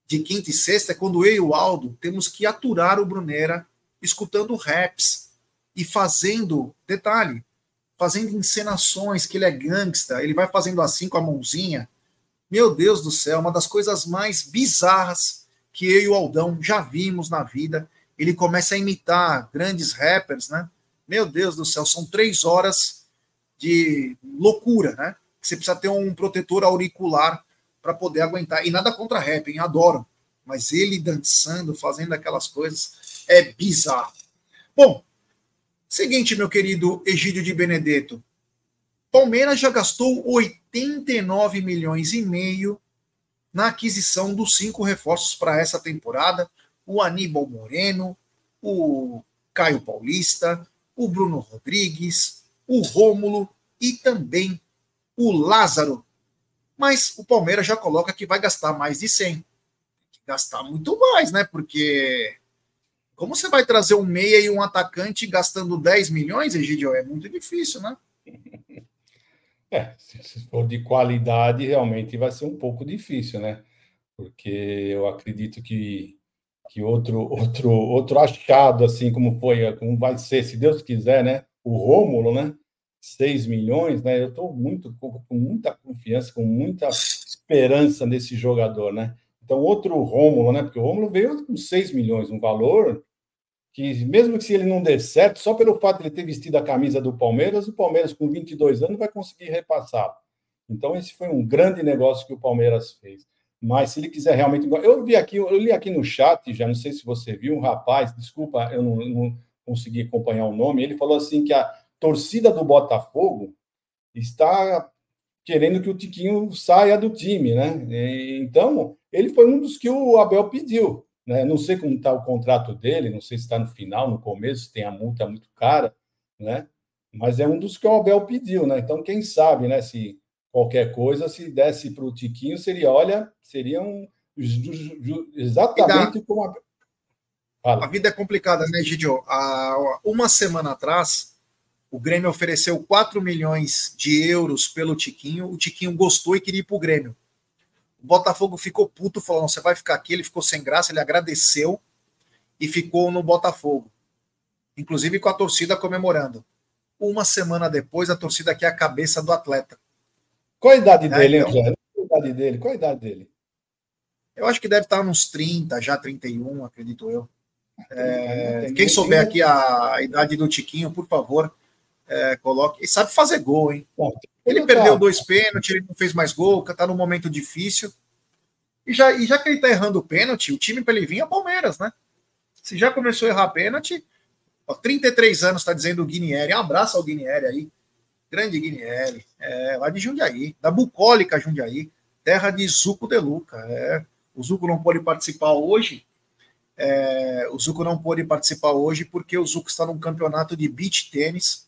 de quinta e sexta é quando eu e o Aldo temos que aturar o Brunera escutando raps e fazendo, detalhe, fazendo encenações que ele é gangsta, ele vai fazendo assim com a mãozinha. Meu Deus do céu, uma das coisas mais bizarras que eu e o Aldão já vimos na vida. Ele começa a imitar grandes rappers, né? Meu Deus do céu, são três horas de loucura, né? Você precisa ter um protetor auricular para poder aguentar. E nada contra rap, hein? Adoro. Mas ele dançando, fazendo aquelas coisas, é bizarro. Bom, seguinte, meu querido Egídio de Benedetto. Palmeiras já gastou 89 milhões e meio na aquisição dos cinco reforços para essa temporada: o Aníbal Moreno, o Caio Paulista, o Bruno Rodrigues, o Rômulo e também o Lázaro. Mas o Palmeiras já coloca que vai gastar mais de 100. Tem que gastar muito mais, né? Porque como você vai trazer um meia e um atacante gastando 10 milhões, Egidio? É muito difícil, né? [LAUGHS] É, se for de qualidade, realmente vai ser um pouco difícil, né? Porque eu acredito que, que outro, [LAUGHS] outro, outro achado, assim como foi, como vai ser, se Deus quiser, né? o Rômulo, né? 6 milhões, né? Eu estou muito com muita confiança, com muita esperança nesse jogador, né? Então, outro Rômulo, né? Porque o Rômulo veio com 6 milhões, um valor que, mesmo que se ele não der certo, só pelo fato de ele ter vestido a camisa do Palmeiras, o Palmeiras, com 22 anos, vai conseguir repassar. Então, esse foi um grande negócio que o Palmeiras fez. Mas se ele quiser realmente. Eu vi aqui, eu li aqui no chat, já não sei se você viu, um rapaz, desculpa, eu não, não consegui acompanhar o nome, ele falou assim que a torcida do Botafogo está querendo que o Tiquinho saia do time, né? Então, ele foi um dos que o Abel pediu, né? Não sei como está o contrato dele, não sei se está no final, no começo, tem a multa muito cara, né? Mas é um dos que o Abel pediu, né? Então, quem sabe, né? Se qualquer coisa, se desse para o Tiquinho, seria, olha, seria um exatamente como a, Fala. A vida é complicada, né, Gidio? Uma semana atrás, o Grêmio ofereceu 4 milhões de euros pelo Tiquinho. O Tiquinho gostou e queria ir para o Grêmio. O Botafogo ficou puto, falou: não, você vai ficar aqui. Ele ficou sem graça, ele agradeceu e ficou no Botafogo. Inclusive com a torcida comemorando. Uma semana depois, a torcida quer a cabeça do atleta. Qual a idade é, dele, então, Qual a idade dele? Qual a idade dele? Eu acho que deve estar nos 30, já 31, acredito eu. É, quem souber aqui a idade do Tiquinho, por favor, é, coloque. E sabe fazer gol, hein? Ele perdeu dois pênaltis, ele não fez mais gol, está num momento difícil. E já, e já que ele tá errando o pênalti, o time para ele vir é o Palmeiras, né? Se já começou a errar pênalti, ó, 33 anos, tá dizendo o Guinieri. Um abraço ao Guinieri aí. Grande Guinieri. É, lá de Jundiaí, da bucólica Jundiaí, terra de Zuco de Luca. É. O Zuco não pôde participar hoje. É, o Zuco não pôde participar hoje porque o Zuco está num campeonato de beach tênis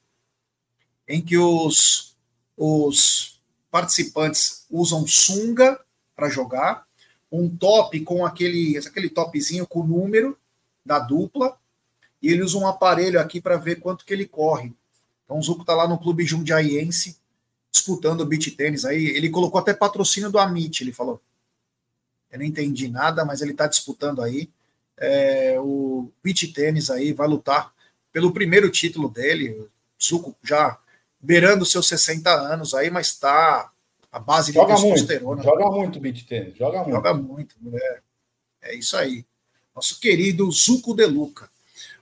em que os, os participantes usam sunga para jogar, um top com aquele, aquele topzinho com o número da dupla, e ele usa um aparelho aqui para ver quanto que ele corre. Então o Zuco está lá no clube jundiaiense, disputando o beach tênis. Aí ele colocou até patrocínio do Amit, ele falou. Eu não entendi nada, mas ele está disputando aí. É, o beach tênis aí vai lutar pelo primeiro título dele. O Zuco já beirando seus 60 anos aí, mas está a base joga de testosterona. Muito, joga muito beat tênis, joga muito. Joga muito, é, é isso aí. Nosso querido Zuco De Luca.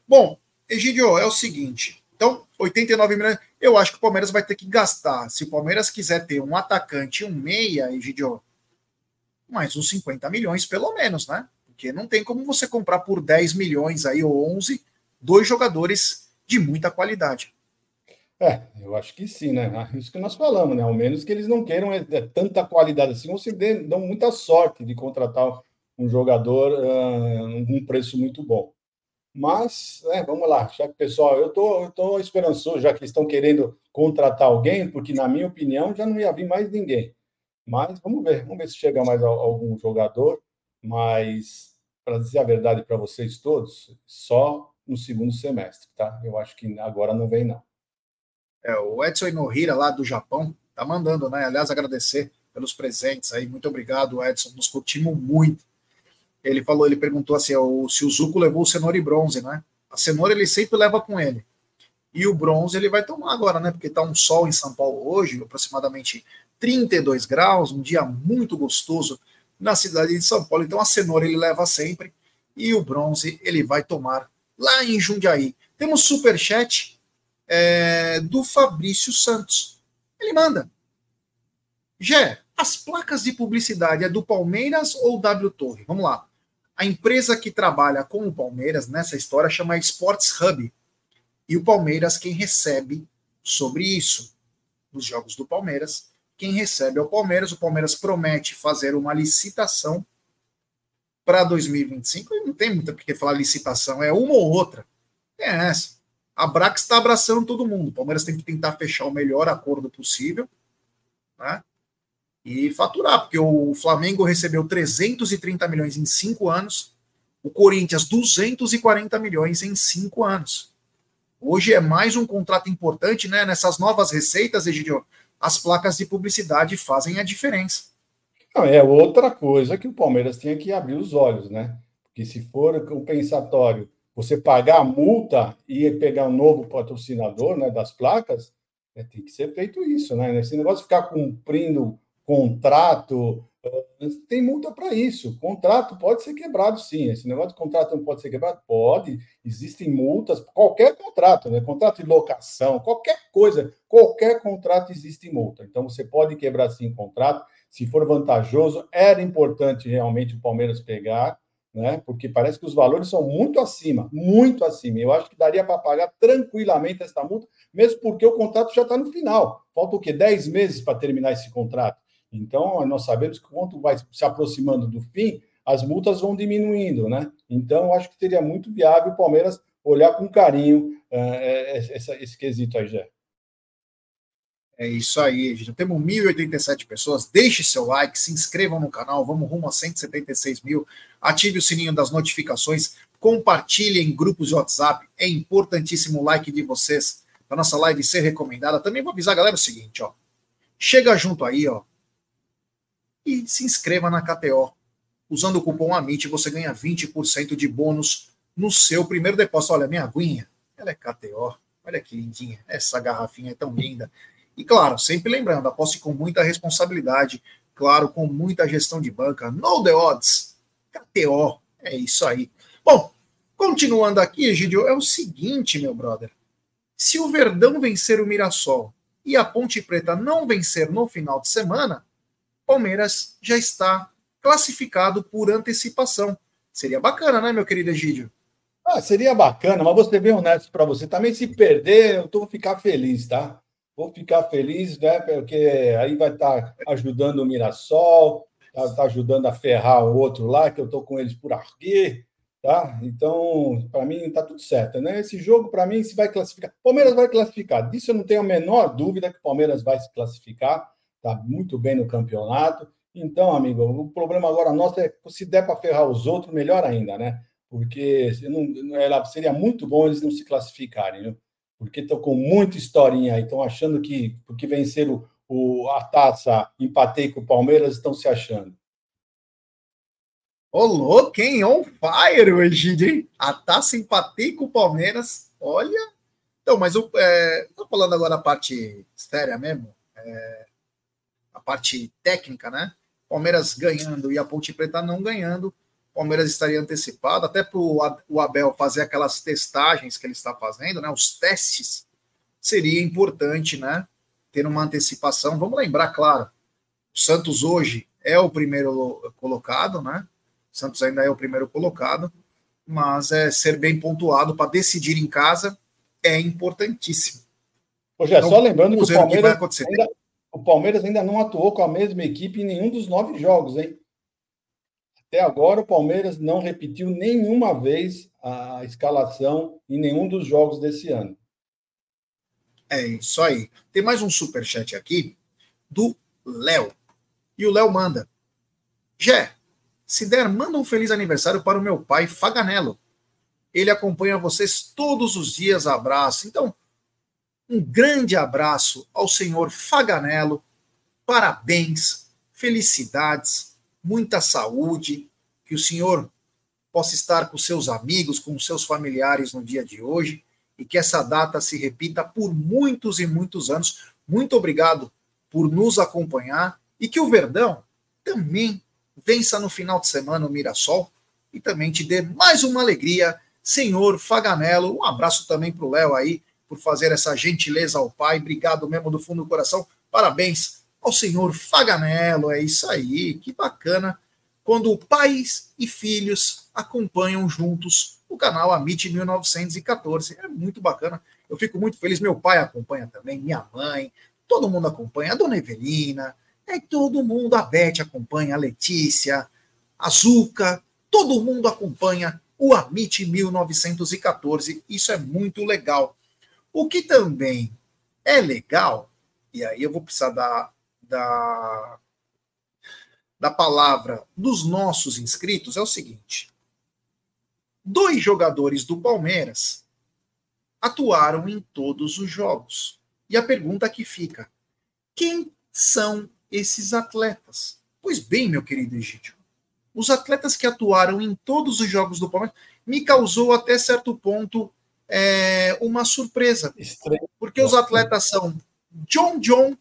Bom, Egidio, é o seguinte. Então, 89 milhões. Eu acho que o Palmeiras vai ter que gastar. Se o Palmeiras quiser ter um atacante e um meia, Egidio, mais uns 50 milhões pelo menos, né? Porque não tem como você comprar por 10 milhões aí ou 11 dois jogadores de muita qualidade. É, eu acho que sim, né? Ah, isso que nós falamos, né? Ao menos que eles não queiram é, é tanta qualidade assim, ou se dão muita sorte de contratar um jogador uh, um preço muito bom. Mas, é, vamos lá, já que pessoal, eu tô, eu tô esperançoso, já que estão querendo contratar alguém, porque na minha opinião já não ia vir mais ninguém. Mas vamos ver, vamos ver se chega mais algum jogador. Mas, para dizer a verdade para vocês todos, só no segundo semestre, tá? Eu acho que agora não vem, não. É, o Edson Inohira, lá do Japão, tá mandando, né? Aliás, agradecer pelos presentes aí. Muito obrigado, Edson. Nos curtimos muito. Ele falou, ele perguntou assim: se o Zuco levou cenoura e bronze, né? A cenoura ele sempre leva com ele. E o bronze ele vai tomar agora, né? Porque tá um sol em São Paulo hoje, aproximadamente 32 graus, um dia muito gostoso na cidade de São Paulo. Então a cenoura ele leva sempre e o bronze ele vai tomar lá em Jundiaí. Temos super chat é, do Fabrício Santos. Ele manda. Gé, as placas de publicidade é do Palmeiras ou W Torre? Vamos lá. A empresa que trabalha com o Palmeiras nessa história chama Sports Hub. E o Palmeiras quem recebe sobre isso. Nos jogos do Palmeiras, quem recebe é o Palmeiras. O Palmeiras promete fazer uma licitação para 2025. E não tem muito porque falar licitação, é uma ou outra. É essa a Brax está abraçando todo mundo. O Palmeiras tem que tentar fechar o melhor acordo possível, né? E faturar, porque o Flamengo recebeu 330 milhões em cinco anos, o Corinthians 240 milhões em cinco anos. Hoje é mais um contrato importante, né? Nessas novas receitas, Egidio, as placas de publicidade fazem a diferença. É outra coisa que o Palmeiras tinha que abrir os olhos, né? Porque se for compensatório você pagar a multa e pegar um novo patrocinador né, das placas, é, tem que ser feito isso, né? Esse negócio de ficar cumprindo contrato, eh, tem multa para isso. Contrato pode ser quebrado, sim. Esse negócio de contrato não pode ser quebrado? Pode. Existem multas, qualquer contrato, né? Contrato de locação, qualquer coisa, qualquer contrato existe multa. Então você pode quebrar sim contrato. Se for vantajoso, era importante realmente o Palmeiras pegar né? Porque parece que os valores são muito acima, muito acima. Eu acho que daria para pagar tranquilamente essa multa, mesmo porque o contrato já está no final. Falta o quê? 10 meses para terminar esse contrato. Então, nós sabemos que quanto vai se aproximando do fim, as multas vão diminuindo, né? Então, acho que seria muito viável o Palmeiras olhar com carinho uh, esse, esse quesito aí, Jé. É isso aí, já temos 1.087 pessoas. Deixe seu like, se inscrevam no canal, vamos rumo a 176 mil. Ative o sininho das notificações, compartilhe em grupos de WhatsApp. É importantíssimo o like de vocês para nossa live ser recomendada. Também vou avisar a galera o seguinte, ó. Chega junto aí, ó. E se inscreva na KTO. Usando o cupom AMIT, você ganha 20% de bônus no seu primeiro depósito. Olha, minha aguinha, ela é KTO. Olha que lindinha. Essa garrafinha é tão linda. E claro, sempre lembrando, aposte com muita responsabilidade, claro, com muita gestão de banca. No the odds. KTO. É isso aí. Bom, continuando aqui, Egidio, é o seguinte, meu brother. Se o Verdão vencer o Mirassol e a Ponte Preta não vencer no final de semana, Palmeiras já está classificado por antecipação. Seria bacana, né, meu querido Egídio? Ah, seria bacana, mas ser bem honesto para você. Também, se perder, eu vou ficar feliz, tá? Vou ficar feliz, né? Porque aí vai estar tá ajudando o Mirassol, tá, tá, ajudando a ferrar o outro lá, que eu tô com eles por aqui, tá? Então, para mim, tá tudo certo, né? Esse jogo, para mim, se vai classificar. Palmeiras vai classificar. Disso eu não tenho a menor dúvida que o Palmeiras vai se classificar. Tá muito bem no campeonato. Então, amigo, o problema agora nosso é se der para ferrar os outros, melhor ainda, né? porque não, seria muito bom eles não se classificarem, né? Porque estão com muita historinha aí, estão achando que porque venceram o, a taça, empatei com o Palmeiras, estão se achando. Ô, louco, hein? On fire Egídio, hein? A taça empatei com o Palmeiras, olha. Então, mas eu é, tô falando agora a parte séria mesmo, é, a parte técnica, né? Palmeiras ganhando e a Ponte Preta não ganhando. Palmeiras estaria antecipado, até para o Abel fazer aquelas testagens que ele está fazendo, né? Os testes seria importante, né? Ter uma antecipação. Vamos lembrar, claro, o Santos hoje é o primeiro colocado, né? O Santos ainda é o primeiro colocado, mas é ser bem pontuado para decidir em casa é importantíssimo. Hoje é então, só lembrando que o Palmeiras, que ainda, o Palmeiras ainda não atuou com a mesma equipe em nenhum dos nove jogos, hein? Até agora, o Palmeiras não repetiu nenhuma vez a escalação em nenhum dos jogos desse ano. É isso aí. Tem mais um super chat aqui do Léo. E o Léo manda: Jé, se der, manda um feliz aniversário para o meu pai Faganello. Ele acompanha vocês todos os dias. Abraço. Então, um grande abraço ao senhor Faganello. Parabéns, felicidades muita saúde, que o Senhor possa estar com seus amigos, com seus familiares no dia de hoje e que essa data se repita por muitos e muitos anos. Muito obrigado por nos acompanhar e que o Verdão também vença no final de semana o Mirassol e também te dê mais uma alegria, senhor Faganello. Um abraço também para o Léo aí por fazer essa gentileza ao pai. Obrigado mesmo do fundo do coração. Parabéns ao senhor Faganello. É isso aí, que bacana. Quando pais e filhos acompanham juntos o canal Amit 1914. É muito bacana. Eu fico muito feliz. Meu pai acompanha também, minha mãe, todo mundo acompanha. A dona Evelina, é todo mundo. A Beth acompanha, a Letícia, a Zuca, todo mundo acompanha o Amit 1914. Isso é muito legal. O que também é legal, e aí eu vou precisar dar da, da palavra dos nossos inscritos é o seguinte: dois jogadores do Palmeiras atuaram em todos os jogos. E a pergunta que fica: quem são esses atletas? Pois bem, meu querido Egídio, os atletas que atuaram em todos os jogos do Palmeiras me causou até certo ponto é, uma surpresa. Estranho. Porque os atletas são John John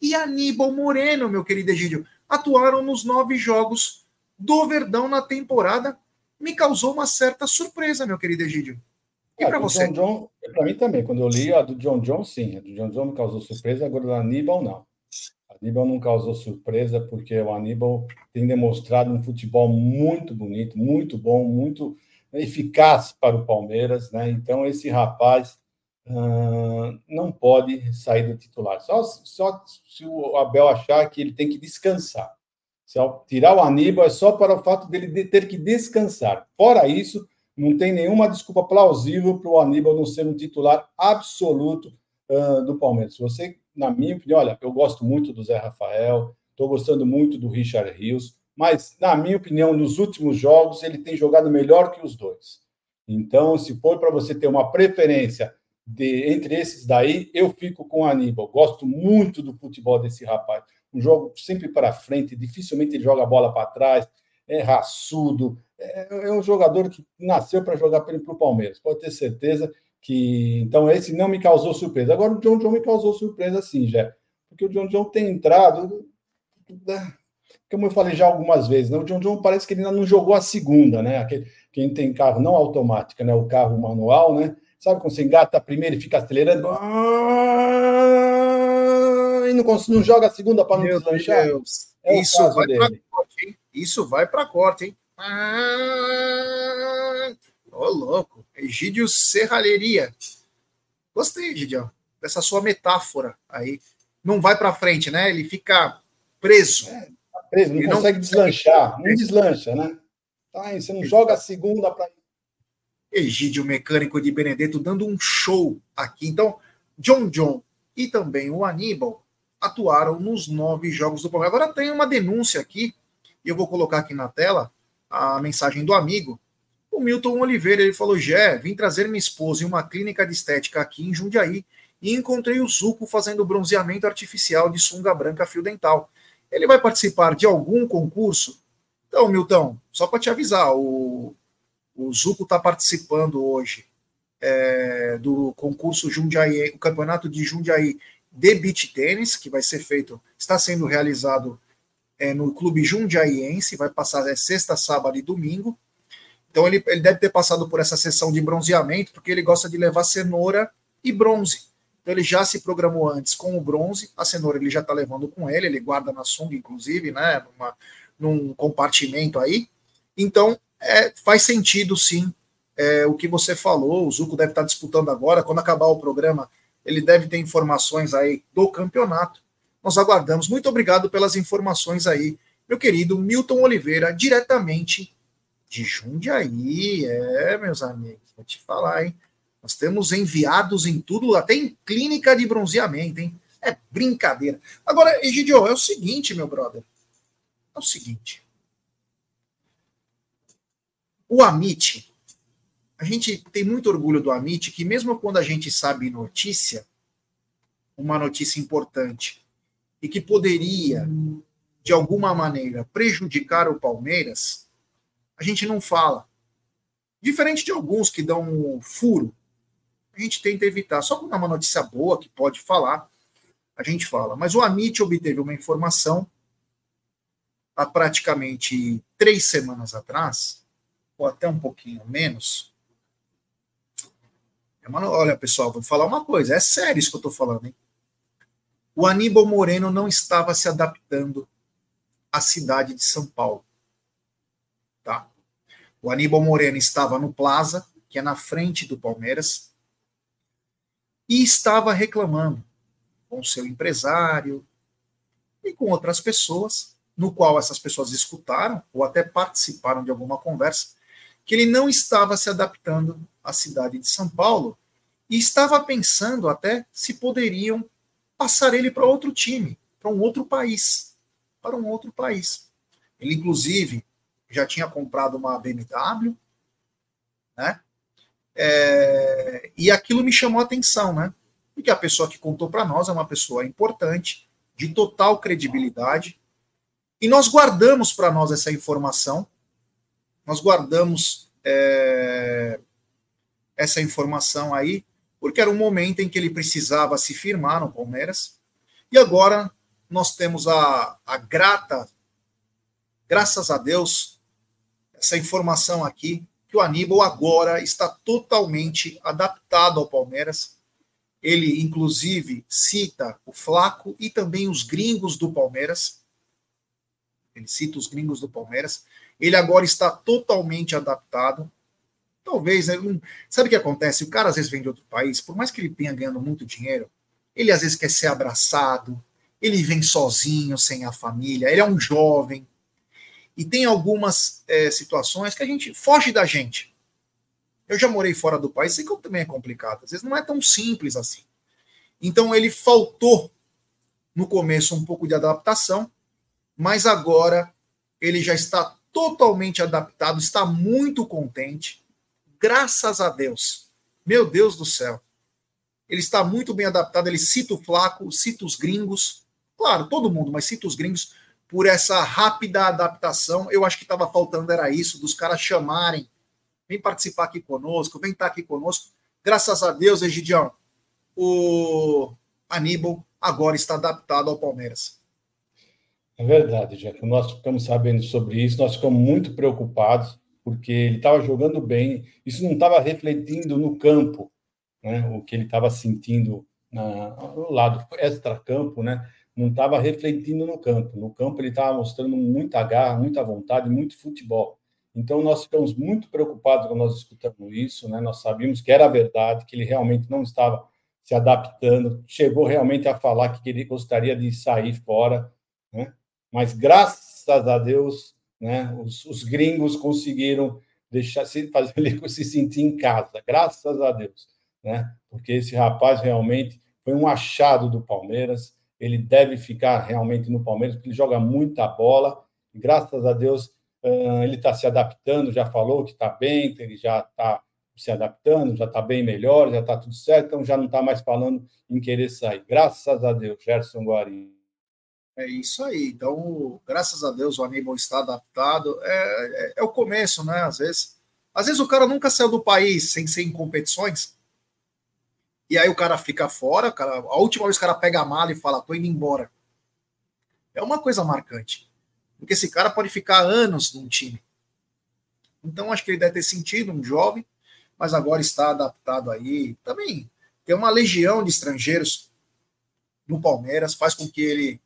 e Aníbal Moreno, meu querido Egídio, atuaram nos nove jogos do Verdão na temporada. Me causou uma certa surpresa, meu querido Egídio. E para você? John John, para mim também. Quando eu li a do John John, sim. A do John John me causou surpresa, agora do Aníbal, não. Aníbal não causou surpresa, porque o Aníbal tem demonstrado um futebol muito bonito, muito bom, muito eficaz para o Palmeiras, né? Então, esse rapaz não pode sair do titular. Só, só se o Abel achar que ele tem que descansar. Se tirar o Aníbal é só para o fato dele ter que descansar. Fora isso, não tem nenhuma desculpa plausível para o Aníbal não ser um titular absoluto uh, do Palmeiras. Você, na minha opinião, olha, eu gosto muito do Zé Rafael, estou gostando muito do Richard Rios, mas, na minha opinião, nos últimos jogos ele tem jogado melhor que os dois. Então, se for para você ter uma preferência de, entre esses daí, eu fico com o Aníbal. Gosto muito do futebol desse rapaz. Um jogo sempre para frente, dificilmente ele joga a bola para trás, é raçudo. É, é um jogador que nasceu para jogar para o Palmeiras. Pode ter certeza que. Então, esse não me causou surpresa. Agora, o John John me causou surpresa, sim, já. Porque o John John tem entrado. Né, como eu falei já algumas vezes, né? o John John parece que ele ainda não jogou a segunda, né? Aquele, quem tem carro não automático, né? O carro manual, né? Sabe quando você engata a primeira e fica acelerando? E não, não joga a segunda para não deslanchar? Deus. É Isso vai corte, hein? Isso vai para corte, hein? Ah, ô, louco. Egídio Serralheria. Gostei, Egidio, dessa sua metáfora aí. Não vai para frente, né? Ele fica preso. É, tá preso, não Ele consegue não... deslanchar. Não deslancha, né? Tá, você não joga a segunda para. Egídio Mecânico de Benedetto dando um show aqui. Então, John John e também o Aníbal atuaram nos nove jogos do Palmeiras. Agora tem uma denúncia aqui, e eu vou colocar aqui na tela a mensagem do amigo. O Milton Oliveira, ele falou: Jé, vim trazer minha esposa em uma clínica de estética aqui em Jundiaí e encontrei o Zuco fazendo bronzeamento artificial de sunga branca fio dental. Ele vai participar de algum concurso? Então, Milton, só para te avisar, o, o Zuco está participando hoje é, do concurso Jundiaí, o campeonato de Jundiaí de beach tênis, que vai ser feito, está sendo realizado é, no Clube Jundiaiense, vai passar é, sexta, sábado e domingo. Então ele, ele deve ter passado por essa sessão de bronzeamento, porque ele gosta de levar cenoura e bronze. Então ele já se programou antes com o bronze, a cenoura ele já está levando com ele, ele guarda na sunga, inclusive, né, numa, num compartimento aí. Então é, faz sentido sim é, o que você falou, o Zuco deve estar disputando agora, quando acabar o programa, ele deve ter informações aí do campeonato. Nós aguardamos. Muito obrigado pelas informações aí, meu querido Milton Oliveira, diretamente de Jundiaí. É, meus amigos, vou te falar, hein? Nós temos enviados em tudo, até em clínica de bronzeamento, hein? É brincadeira. Agora, Egidio, é o seguinte, meu brother. É o seguinte. O Amit, a gente tem muito orgulho do Amit, que mesmo quando a gente sabe notícia, uma notícia importante, e que poderia, de alguma maneira, prejudicar o Palmeiras, a gente não fala. Diferente de alguns que dão um furo, a gente tenta evitar. Só quando é uma notícia boa que pode falar, a gente fala. Mas o Amit obteve uma informação há praticamente três semanas atrás, ou até um pouquinho menos, olha, pessoal, vou falar uma coisa, é sério isso que eu estou falando, hein? O Aníbal Moreno não estava se adaptando à cidade de São Paulo. Tá? O Aníbal Moreno estava no Plaza, que é na frente do Palmeiras, e estava reclamando com seu empresário e com outras pessoas, no qual essas pessoas escutaram ou até participaram de alguma conversa, que ele não estava se adaptando à cidade de São Paulo e estava pensando até se poderiam passar ele para outro time, para um outro país, para um outro país. Ele inclusive já tinha comprado uma BMW, né? É, e aquilo me chamou a atenção, né? Porque a pessoa que contou para nós é uma pessoa importante, de total credibilidade, e nós guardamos para nós essa informação nós guardamos é, essa informação aí, porque era um momento em que ele precisava se firmar no Palmeiras. E agora nós temos a, a grata, graças a Deus, essa informação aqui, que o Aníbal agora está totalmente adaptado ao Palmeiras. Ele, inclusive, cita o Flaco e também os gringos do Palmeiras. Ele cita os gringos do Palmeiras. Ele agora está totalmente adaptado. Talvez, né, sabe o que acontece? O cara às vezes vem de outro país, por mais que ele tenha ganhando muito dinheiro, ele às vezes quer ser abraçado, ele vem sozinho, sem a família, ele é um jovem. E tem algumas é, situações que a gente foge da gente. Eu já morei fora do país, sei que também é complicado. Às vezes não é tão simples assim. Então ele faltou no começo um pouco de adaptação, mas agora ele já está totalmente adaptado, está muito contente, graças a Deus. Meu Deus do céu. Ele está muito bem adaptado, ele cita o Flaco, cita os gringos, claro, todo mundo, mas cita os gringos por essa rápida adaptação. Eu acho que estava faltando era isso, dos caras chamarem, vem participar aqui conosco, vem estar aqui conosco. Graças a Deus, Egidião, o Aníbal agora está adaptado ao Palmeiras. É verdade, já que nós ficamos sabendo sobre isso, nós ficamos muito preocupados, porque ele estava jogando bem, isso não estava refletindo no campo, né, o que ele estava sentindo na, no lado extra-campo, né, não estava refletindo no campo. No campo ele estava mostrando muita garra, muita vontade, muito futebol. Então nós ficamos muito preocupados quando nós escutamos isso, né? Nós sabíamos que era verdade, que ele realmente não estava se adaptando, chegou realmente a falar que ele gostaria de sair fora? Mas graças a Deus, né? Os, os gringos conseguiram deixar se fazer ele se sentir em casa, graças a Deus, né? Porque esse rapaz realmente foi um achado do Palmeiras ele deve ficar realmente no Palmeiras, porque ele joga muita bola. E, graças a Deus, ele está se adaptando, já falou que está bem, que ele já está se adaptando, já está bem melhor, já está tudo certo, então já não está mais falando em querer sair. Graças a Deus, Gerson Guarini. É isso aí. Então, graças a Deus, o Aníbal está adaptado. É, é, é, o começo, né? Às vezes, às vezes o cara nunca saiu do país sem ser em competições e aí o cara fica fora, cara, a última vez o cara pega a mala e fala, tô indo embora. É uma coisa marcante. Porque esse cara pode ficar anos num time. Então acho que ele deve ter sentido, um jovem, mas agora está adaptado aí. Também tem uma legião de estrangeiros no Palmeiras, faz com que ele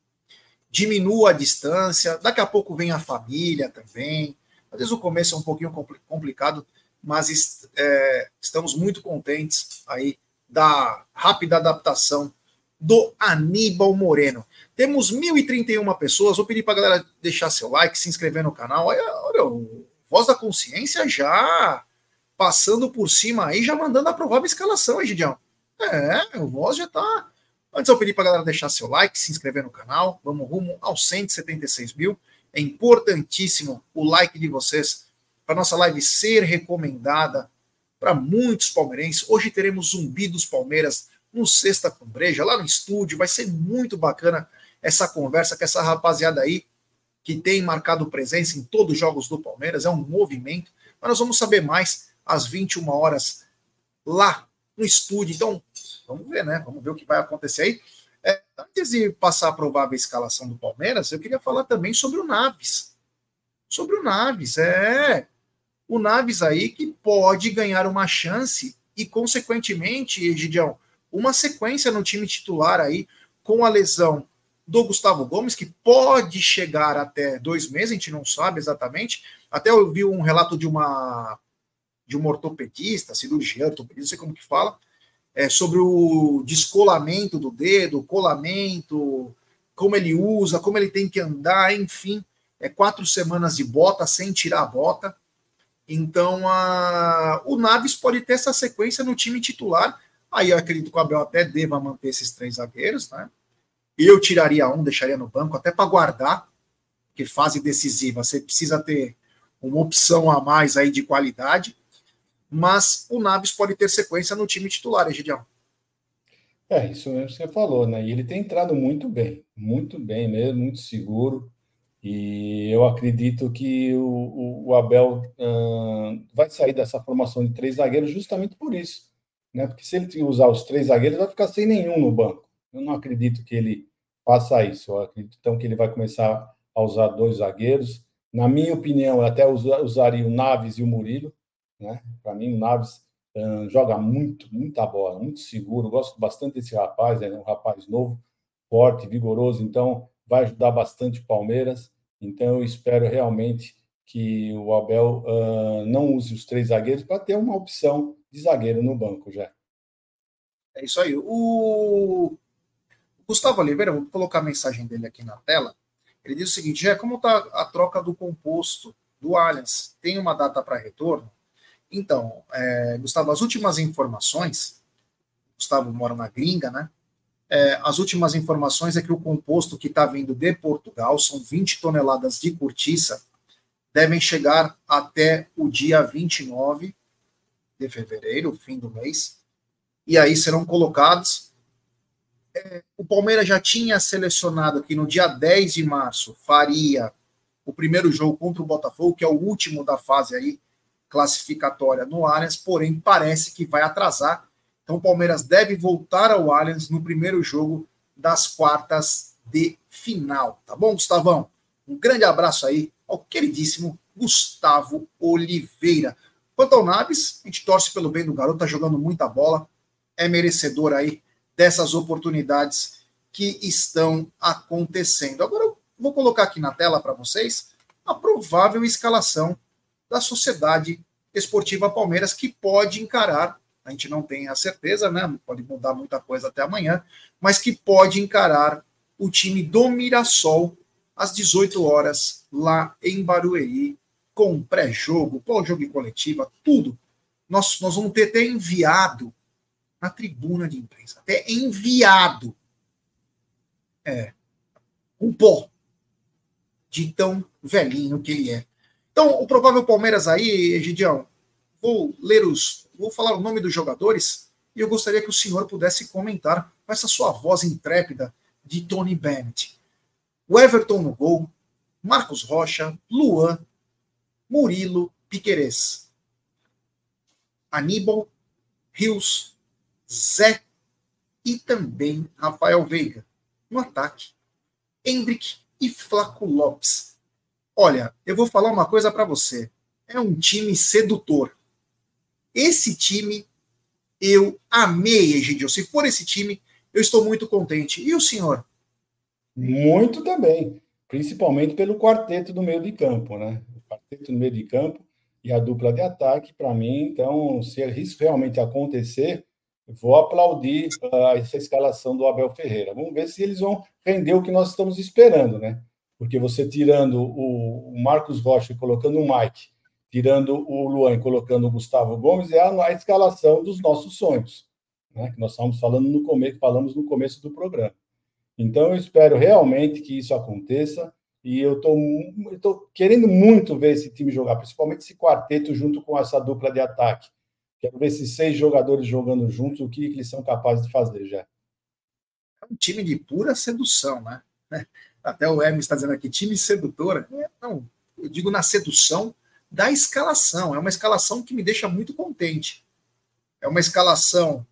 diminua a distância. Daqui a pouco vem a família também. Às vezes o começo é um pouquinho complicado, mas é, estamos muito contentes aí da rápida adaptação do Aníbal Moreno. Temos 1.031 pessoas. Vou pedir para a galera deixar seu like, se inscrever no canal. Olha, olha, o Voz da Consciência já passando por cima aí, já mandando a provável escalação, hein? É, o Voz já tá. Antes eu pedir para a galera deixar seu like, se inscrever no canal. Vamos rumo aos 176 mil. É importantíssimo o like de vocês para nossa live ser recomendada para muitos palmeirenses. Hoje teremos Zumbi dos Palmeiras no Sexta com Breja, lá no estúdio. Vai ser muito bacana essa conversa com essa rapaziada aí que tem marcado presença em todos os jogos do Palmeiras. É um movimento. Mas nós vamos saber mais às 21 horas lá no estúdio. Então, vamos ver, né? Vamos ver o que vai acontecer aí. É, antes de passar a provável escalação do Palmeiras, eu queria falar também sobre o Naves. Sobre o Naves, é o Naves aí que pode ganhar uma chance e, consequentemente, Egidião, uma sequência no time titular aí com a lesão do Gustavo Gomes, que pode chegar até dois meses, a gente não sabe exatamente. Até eu vi um relato de uma de um ortopedista, cirurgião, ortopedista, não sei como que fala, é, sobre o descolamento do dedo, colamento, como ele usa, como ele tem que andar, enfim. É quatro semanas de bota sem tirar a bota. Então, a, o Naves pode ter essa sequência no time titular. Aí eu acredito que o Abel até deva manter esses três zagueiros, né? Eu tiraria um, deixaria no banco, até para guardar, porque fase decisiva você precisa ter uma opção a mais aí de qualidade. Mas o Naves pode ter sequência no time titular, Egidião. É, isso mesmo que você falou, né? E ele tem entrado muito bem, muito bem mesmo, muito seguro. E eu acredito que o, o Abel uh, vai sair dessa formação de três zagueiros justamente por isso. Né? Porque se ele usar os três zagueiros, vai ficar sem nenhum no banco. Eu não acredito que ele faça isso. Eu acredito então que ele vai começar a usar dois zagueiros. Na minha opinião, eu até usaria o Naves e o Murilo. Né? Para mim, o Naves uh, joga muito, muita bola, muito seguro. gosto bastante desse rapaz, é um rapaz novo, forte, vigoroso. Então, vai ajudar bastante o Palmeiras. Então, eu espero realmente que o Abel uh, não use os três zagueiros para ter uma opção de zagueiro no banco já. É isso aí. O Gustavo Oliveira, vou colocar a mensagem dele aqui na tela. Ele diz o seguinte: já como está a troca do composto do Allianz? Tem uma data para retorno? Então, é, Gustavo, as últimas informações, Gustavo mora na gringa, né? É, as últimas informações é que o composto que está vindo de Portugal, são 20 toneladas de cortiça, devem chegar até o dia 29 de fevereiro, fim do mês, e aí serão colocados. É, o Palmeiras já tinha selecionado que no dia 10 de março faria o primeiro jogo contra o Botafogo, que é o último da fase aí classificatória no Allianz, porém parece que vai atrasar então o Palmeiras deve voltar ao Allianz no primeiro jogo das quartas de final. Tá bom, Gustavão? Um grande abraço aí ao queridíssimo Gustavo Oliveira. Quanto ao Naves, a gente torce pelo bem do garoto, tá jogando muita bola, é merecedor aí dessas oportunidades que estão acontecendo. Agora eu vou colocar aqui na tela para vocês a provável escalação da Sociedade Esportiva Palmeiras, que pode encarar, a gente não tem a certeza, né? Pode mudar muita coisa até amanhã, mas que pode encarar o time do Mirassol às 18 horas lá em Barueri, com pré-jogo, pós-jogo e coletiva, tudo. Nós, nós vamos ter até enviado na tribuna de imprensa, até enviado. É, um pó de tão velhinho que ele é. Então, o provável Palmeiras aí, Egidião, vou ler os. Vou falar o nome dos jogadores e eu gostaria que o senhor pudesse comentar com essa sua voz intrépida de Tony Bennett. O Everton no gol, Marcos Rocha, Luan, Murilo, Piquerez, Aníbal, Rios, Zé e também Rafael Veiga. No ataque, Hendrick e Flaco Lopes. Olha, eu vou falar uma coisa para você. É um time sedutor. Esse time eu amei, Egidio. Se for esse time, eu estou muito contente. E o senhor? Muito também, principalmente pelo quarteto do meio de campo, né? O quarteto no meio de campo e a dupla de ataque, para mim, então, se isso realmente acontecer, vou aplaudir uh, essa escalação do Abel Ferreira. Vamos ver se eles vão render o que nós estamos esperando, né? Porque você tirando o, Marcos Rocha e colocando o Mike, tirando o Luan e colocando o Gustavo Gomes, é a, a escalação dos nossos sonhos, né? Que nós estamos falando no começo, falamos no começo do programa. Então, eu espero realmente que isso aconteça. E eu estou querendo muito ver esse time jogar, principalmente esse quarteto junto com essa dupla de ataque. Quero ver esses seis jogadores jogando juntos, o que, que eles são capazes de fazer já. É um time de pura sedução, né? Até o Hermes está dizendo aqui, time sedutora. É, não, eu digo na sedução da escalação. É uma escalação que me deixa muito contente. É uma escalação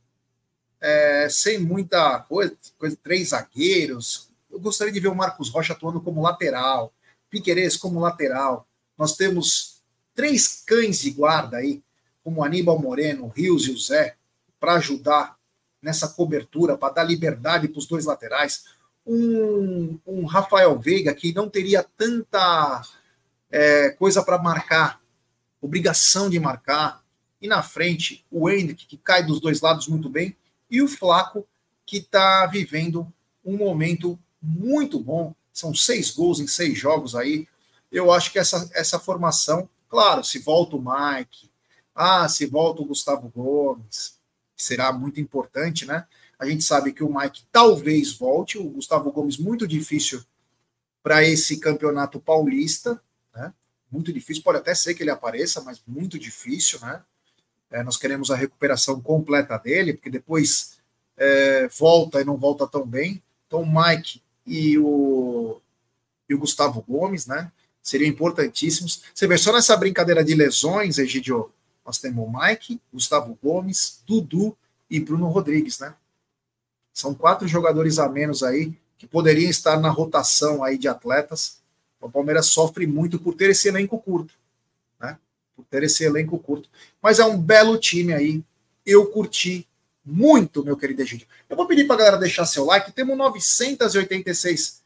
é, sem muita coisa, coisa, três zagueiros. Eu gostaria de ver o Marcos Rocha atuando como lateral, Piquerez como lateral. Nós temos três cães de guarda aí, como Aníbal Moreno, Rios e o Zé, para ajudar nessa cobertura, para dar liberdade para os dois laterais. Um, um, Rafael Veiga que não teria tanta é, coisa para marcar, obrigação de marcar. E na frente, o Hendrick, que cai dos dois lados muito bem, e o Flaco, que está vivendo um momento muito bom. São seis gols em seis jogos aí. Eu acho que essa, essa formação, claro, se volta o Mike, ah, se volta o Gustavo Gomes, será muito importante, né? A gente sabe que o Mike talvez volte, o Gustavo Gomes muito difícil para esse campeonato paulista, né? Muito difícil, pode até ser que ele apareça, mas muito difícil, né? É, nós queremos a recuperação completa dele, porque depois é, volta e não volta tão bem. Então, o Mike e o, e o Gustavo Gomes, né? Seriam importantíssimos. Você vê só nessa brincadeira de lesões, Egidio, nós temos o Mike, Gustavo Gomes, Dudu e Bruno Rodrigues, né? São quatro jogadores a menos aí que poderiam estar na rotação aí de atletas. O Palmeiras sofre muito por ter esse elenco curto por ter esse elenco curto. Mas é um belo time aí. Eu curti muito, meu querido Egídio. Eu vou pedir para a galera deixar seu like. Temos 986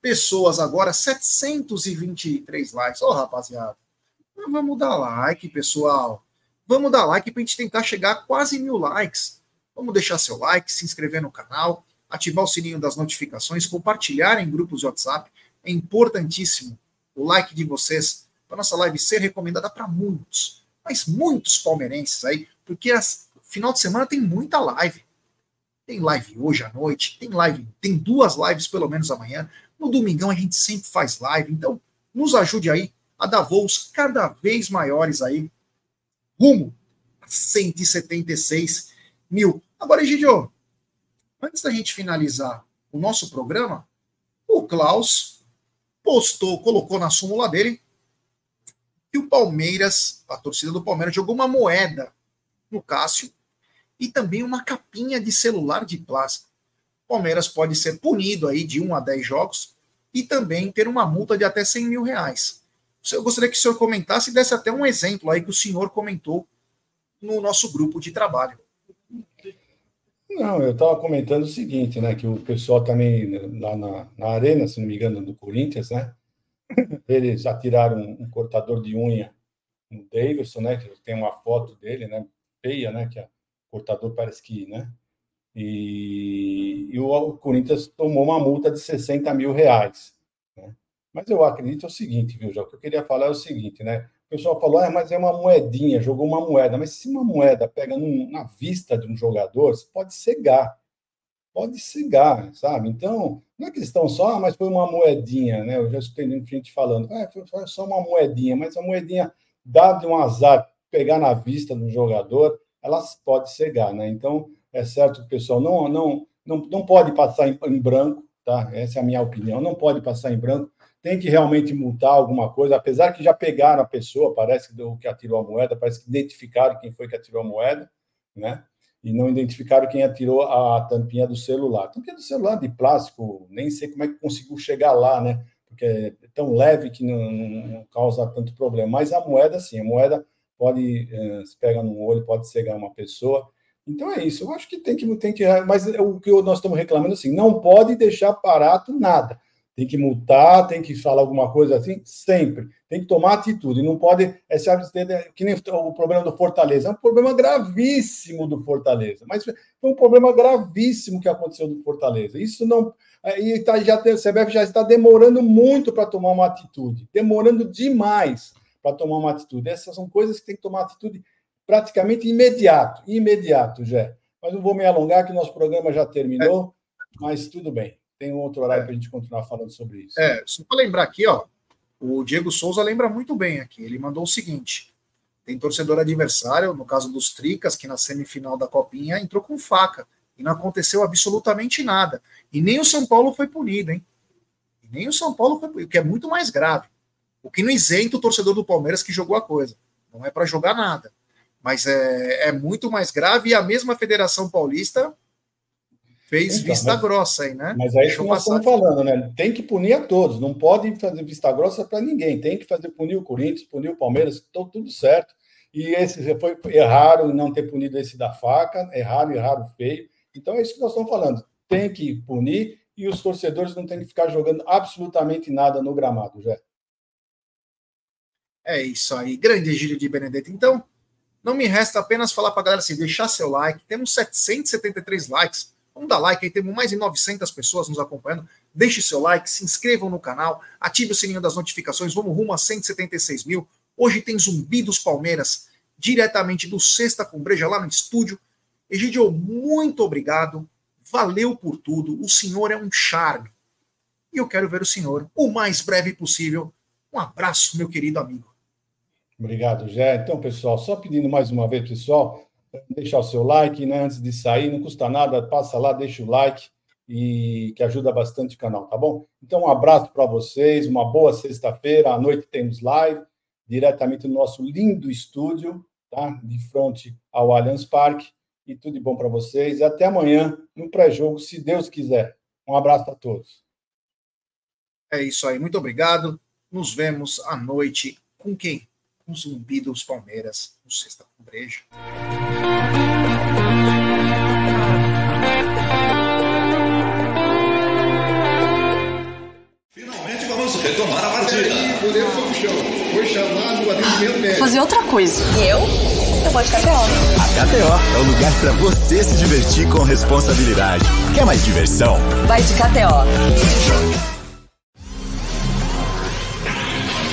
pessoas agora, 723 likes. Ô, oh, rapaziada, vamos dar like, pessoal. Vamos dar like para a gente tentar chegar a quase mil likes. Vamos deixar seu like, se inscrever no canal, ativar o sininho das notificações, compartilhar em grupos de WhatsApp. É importantíssimo o like de vocês para nossa live ser recomendada para muitos, mas muitos palmeirenses aí, porque as, final de semana tem muita live. Tem live hoje à noite, tem live, tem duas lives pelo menos amanhã. No domingão a gente sempre faz live, então nos ajude aí a dar voos cada vez maiores aí, rumo a 176 mil. Agora, Egidio, antes da gente finalizar o nosso programa, o Klaus postou, colocou na súmula dele que o Palmeiras, a torcida do Palmeiras, jogou uma moeda no Cássio e também uma capinha de celular de plástico. O Palmeiras pode ser punido aí de 1 a 10 jogos e também ter uma multa de até 100 mil reais. Eu gostaria que o senhor comentasse e desse até um exemplo aí que o senhor comentou no nosso grupo de trabalho. Não, eu estava comentando o seguinte, né? Que o pessoal também lá na, na arena, se não me engano, do Corinthians, né? [LAUGHS] Eles atiraram um, um cortador de unha no Davidson, né? Que tem uma foto dele, né? Feia, né? Que o cortador parece que, né? E, e o Corinthians tomou uma multa de 60 mil reais. Né? Mas eu acredito o seguinte, viu, já? O que eu queria falar é o seguinte, né? O pessoal falou, ah, mas é uma moedinha, jogou uma moeda. Mas se uma moeda pega num, na vista de um jogador, você pode cegar. Pode cegar, sabe? Então, não é questão só, ah, mas foi uma moedinha, né? Eu já escutei gente falando, ah, foi só uma moedinha, mas a moedinha, dado um azar, pegar na vista do jogador, ela pode cegar, né? Então, é certo que o pessoal não, não, não, não pode passar em, em branco, tá? Essa é a minha opinião, não pode passar em branco tem que realmente multar alguma coisa, apesar que já pegaram a pessoa, parece que que atirou a moeda, parece que identificaram quem foi que atirou a moeda, né? E não identificaram quem atirou a tampinha do celular. A tampinha do celular de plástico, nem sei como é que conseguiu chegar lá, né? Porque é tão leve que não, não causa tanto problema. Mas a moeda, sim, a moeda pode, eh, se pega no olho, pode cegar uma pessoa. Então é isso. Eu acho que tem que, tem que, mas o que nós estamos reclamando assim, não pode deixar barato nada tem que multar, tem que falar alguma coisa assim, sempre. Tem que tomar atitude. Não pode. Essa, que nem o problema do Fortaleza. É um problema gravíssimo do Fortaleza. Mas foi um problema gravíssimo que aconteceu do Fortaleza. Isso não. E tá, já, o CBF já está demorando muito para tomar uma atitude. Demorando demais para tomar uma atitude. Essas são coisas que tem que tomar atitude praticamente imediato. Imediato, já. Mas não vou me alongar, que o nosso programa já terminou. É. Mas tudo bem tem um outro horário é. para a gente continuar falando sobre isso. É, só para lembrar aqui, ó, o Diego Souza lembra muito bem aqui. Ele mandou o seguinte: tem torcedor adversário, no caso dos Tricas, que na semifinal da Copinha entrou com faca e não aconteceu absolutamente nada. E nem o São Paulo foi punido, hein? E nem o São Paulo foi punido, o que é muito mais grave. O que não isenta o torcedor do Palmeiras que jogou a coisa. Não é para jogar nada. Mas é, é muito mais grave e a mesma Federação Paulista fez então, vista mas, grossa aí, né? Mas é isso que nós estamos falando, né? Tem que punir a todos, não pode fazer vista grossa para ninguém. Tem que fazer punir o Corinthians, punir o Palmeiras, tô, tudo certo. E esse foi erraram não ter punido esse da faca, erraram, erraram feio. Então é isso que nós estamos falando. Tem que punir e os torcedores não têm que ficar jogando absolutamente nada no gramado, já. É isso aí. Grande Gírio de Benedetto. Então, não me resta apenas falar para a galera assim, deixar seu like. Temos 773 likes Vamos dar like aí, temos mais de 900 pessoas nos acompanhando. Deixe seu like, se inscrevam no canal, ative o sininho das notificações. Vamos rumo a 176 mil. Hoje tem Zumbi dos Palmeiras, diretamente do Sexta com Breja, lá no estúdio. Egidio, muito obrigado. Valeu por tudo. O senhor é um charme. E eu quero ver o senhor o mais breve possível. Um abraço, meu querido amigo. Obrigado, Jé. Então, pessoal, só pedindo mais uma vez, pessoal, deixar o seu like, né? Antes de sair, não custa nada, passa lá, deixa o like e que ajuda bastante o canal, tá bom? Então, um abraço para vocês, uma boa sexta-feira, à noite temos live, diretamente no nosso lindo estúdio, tá? De frente ao Allianz Parque, e tudo de bom para vocês, e até amanhã no pré-jogo, se Deus quiser. Um abraço a todos. É isso aí, muito obrigado. Nos vemos à noite com quem? O Zumbi dos Palmeiras, no Sexta com Brejo. Finalmente vamos retomar a partida. Foi chamado o atendimento médico. Fazer outra coisa. E eu? Eu vou de KTO. A KTO é o lugar para você se divertir com responsabilidade. Quer mais diversão? Vai de KTO.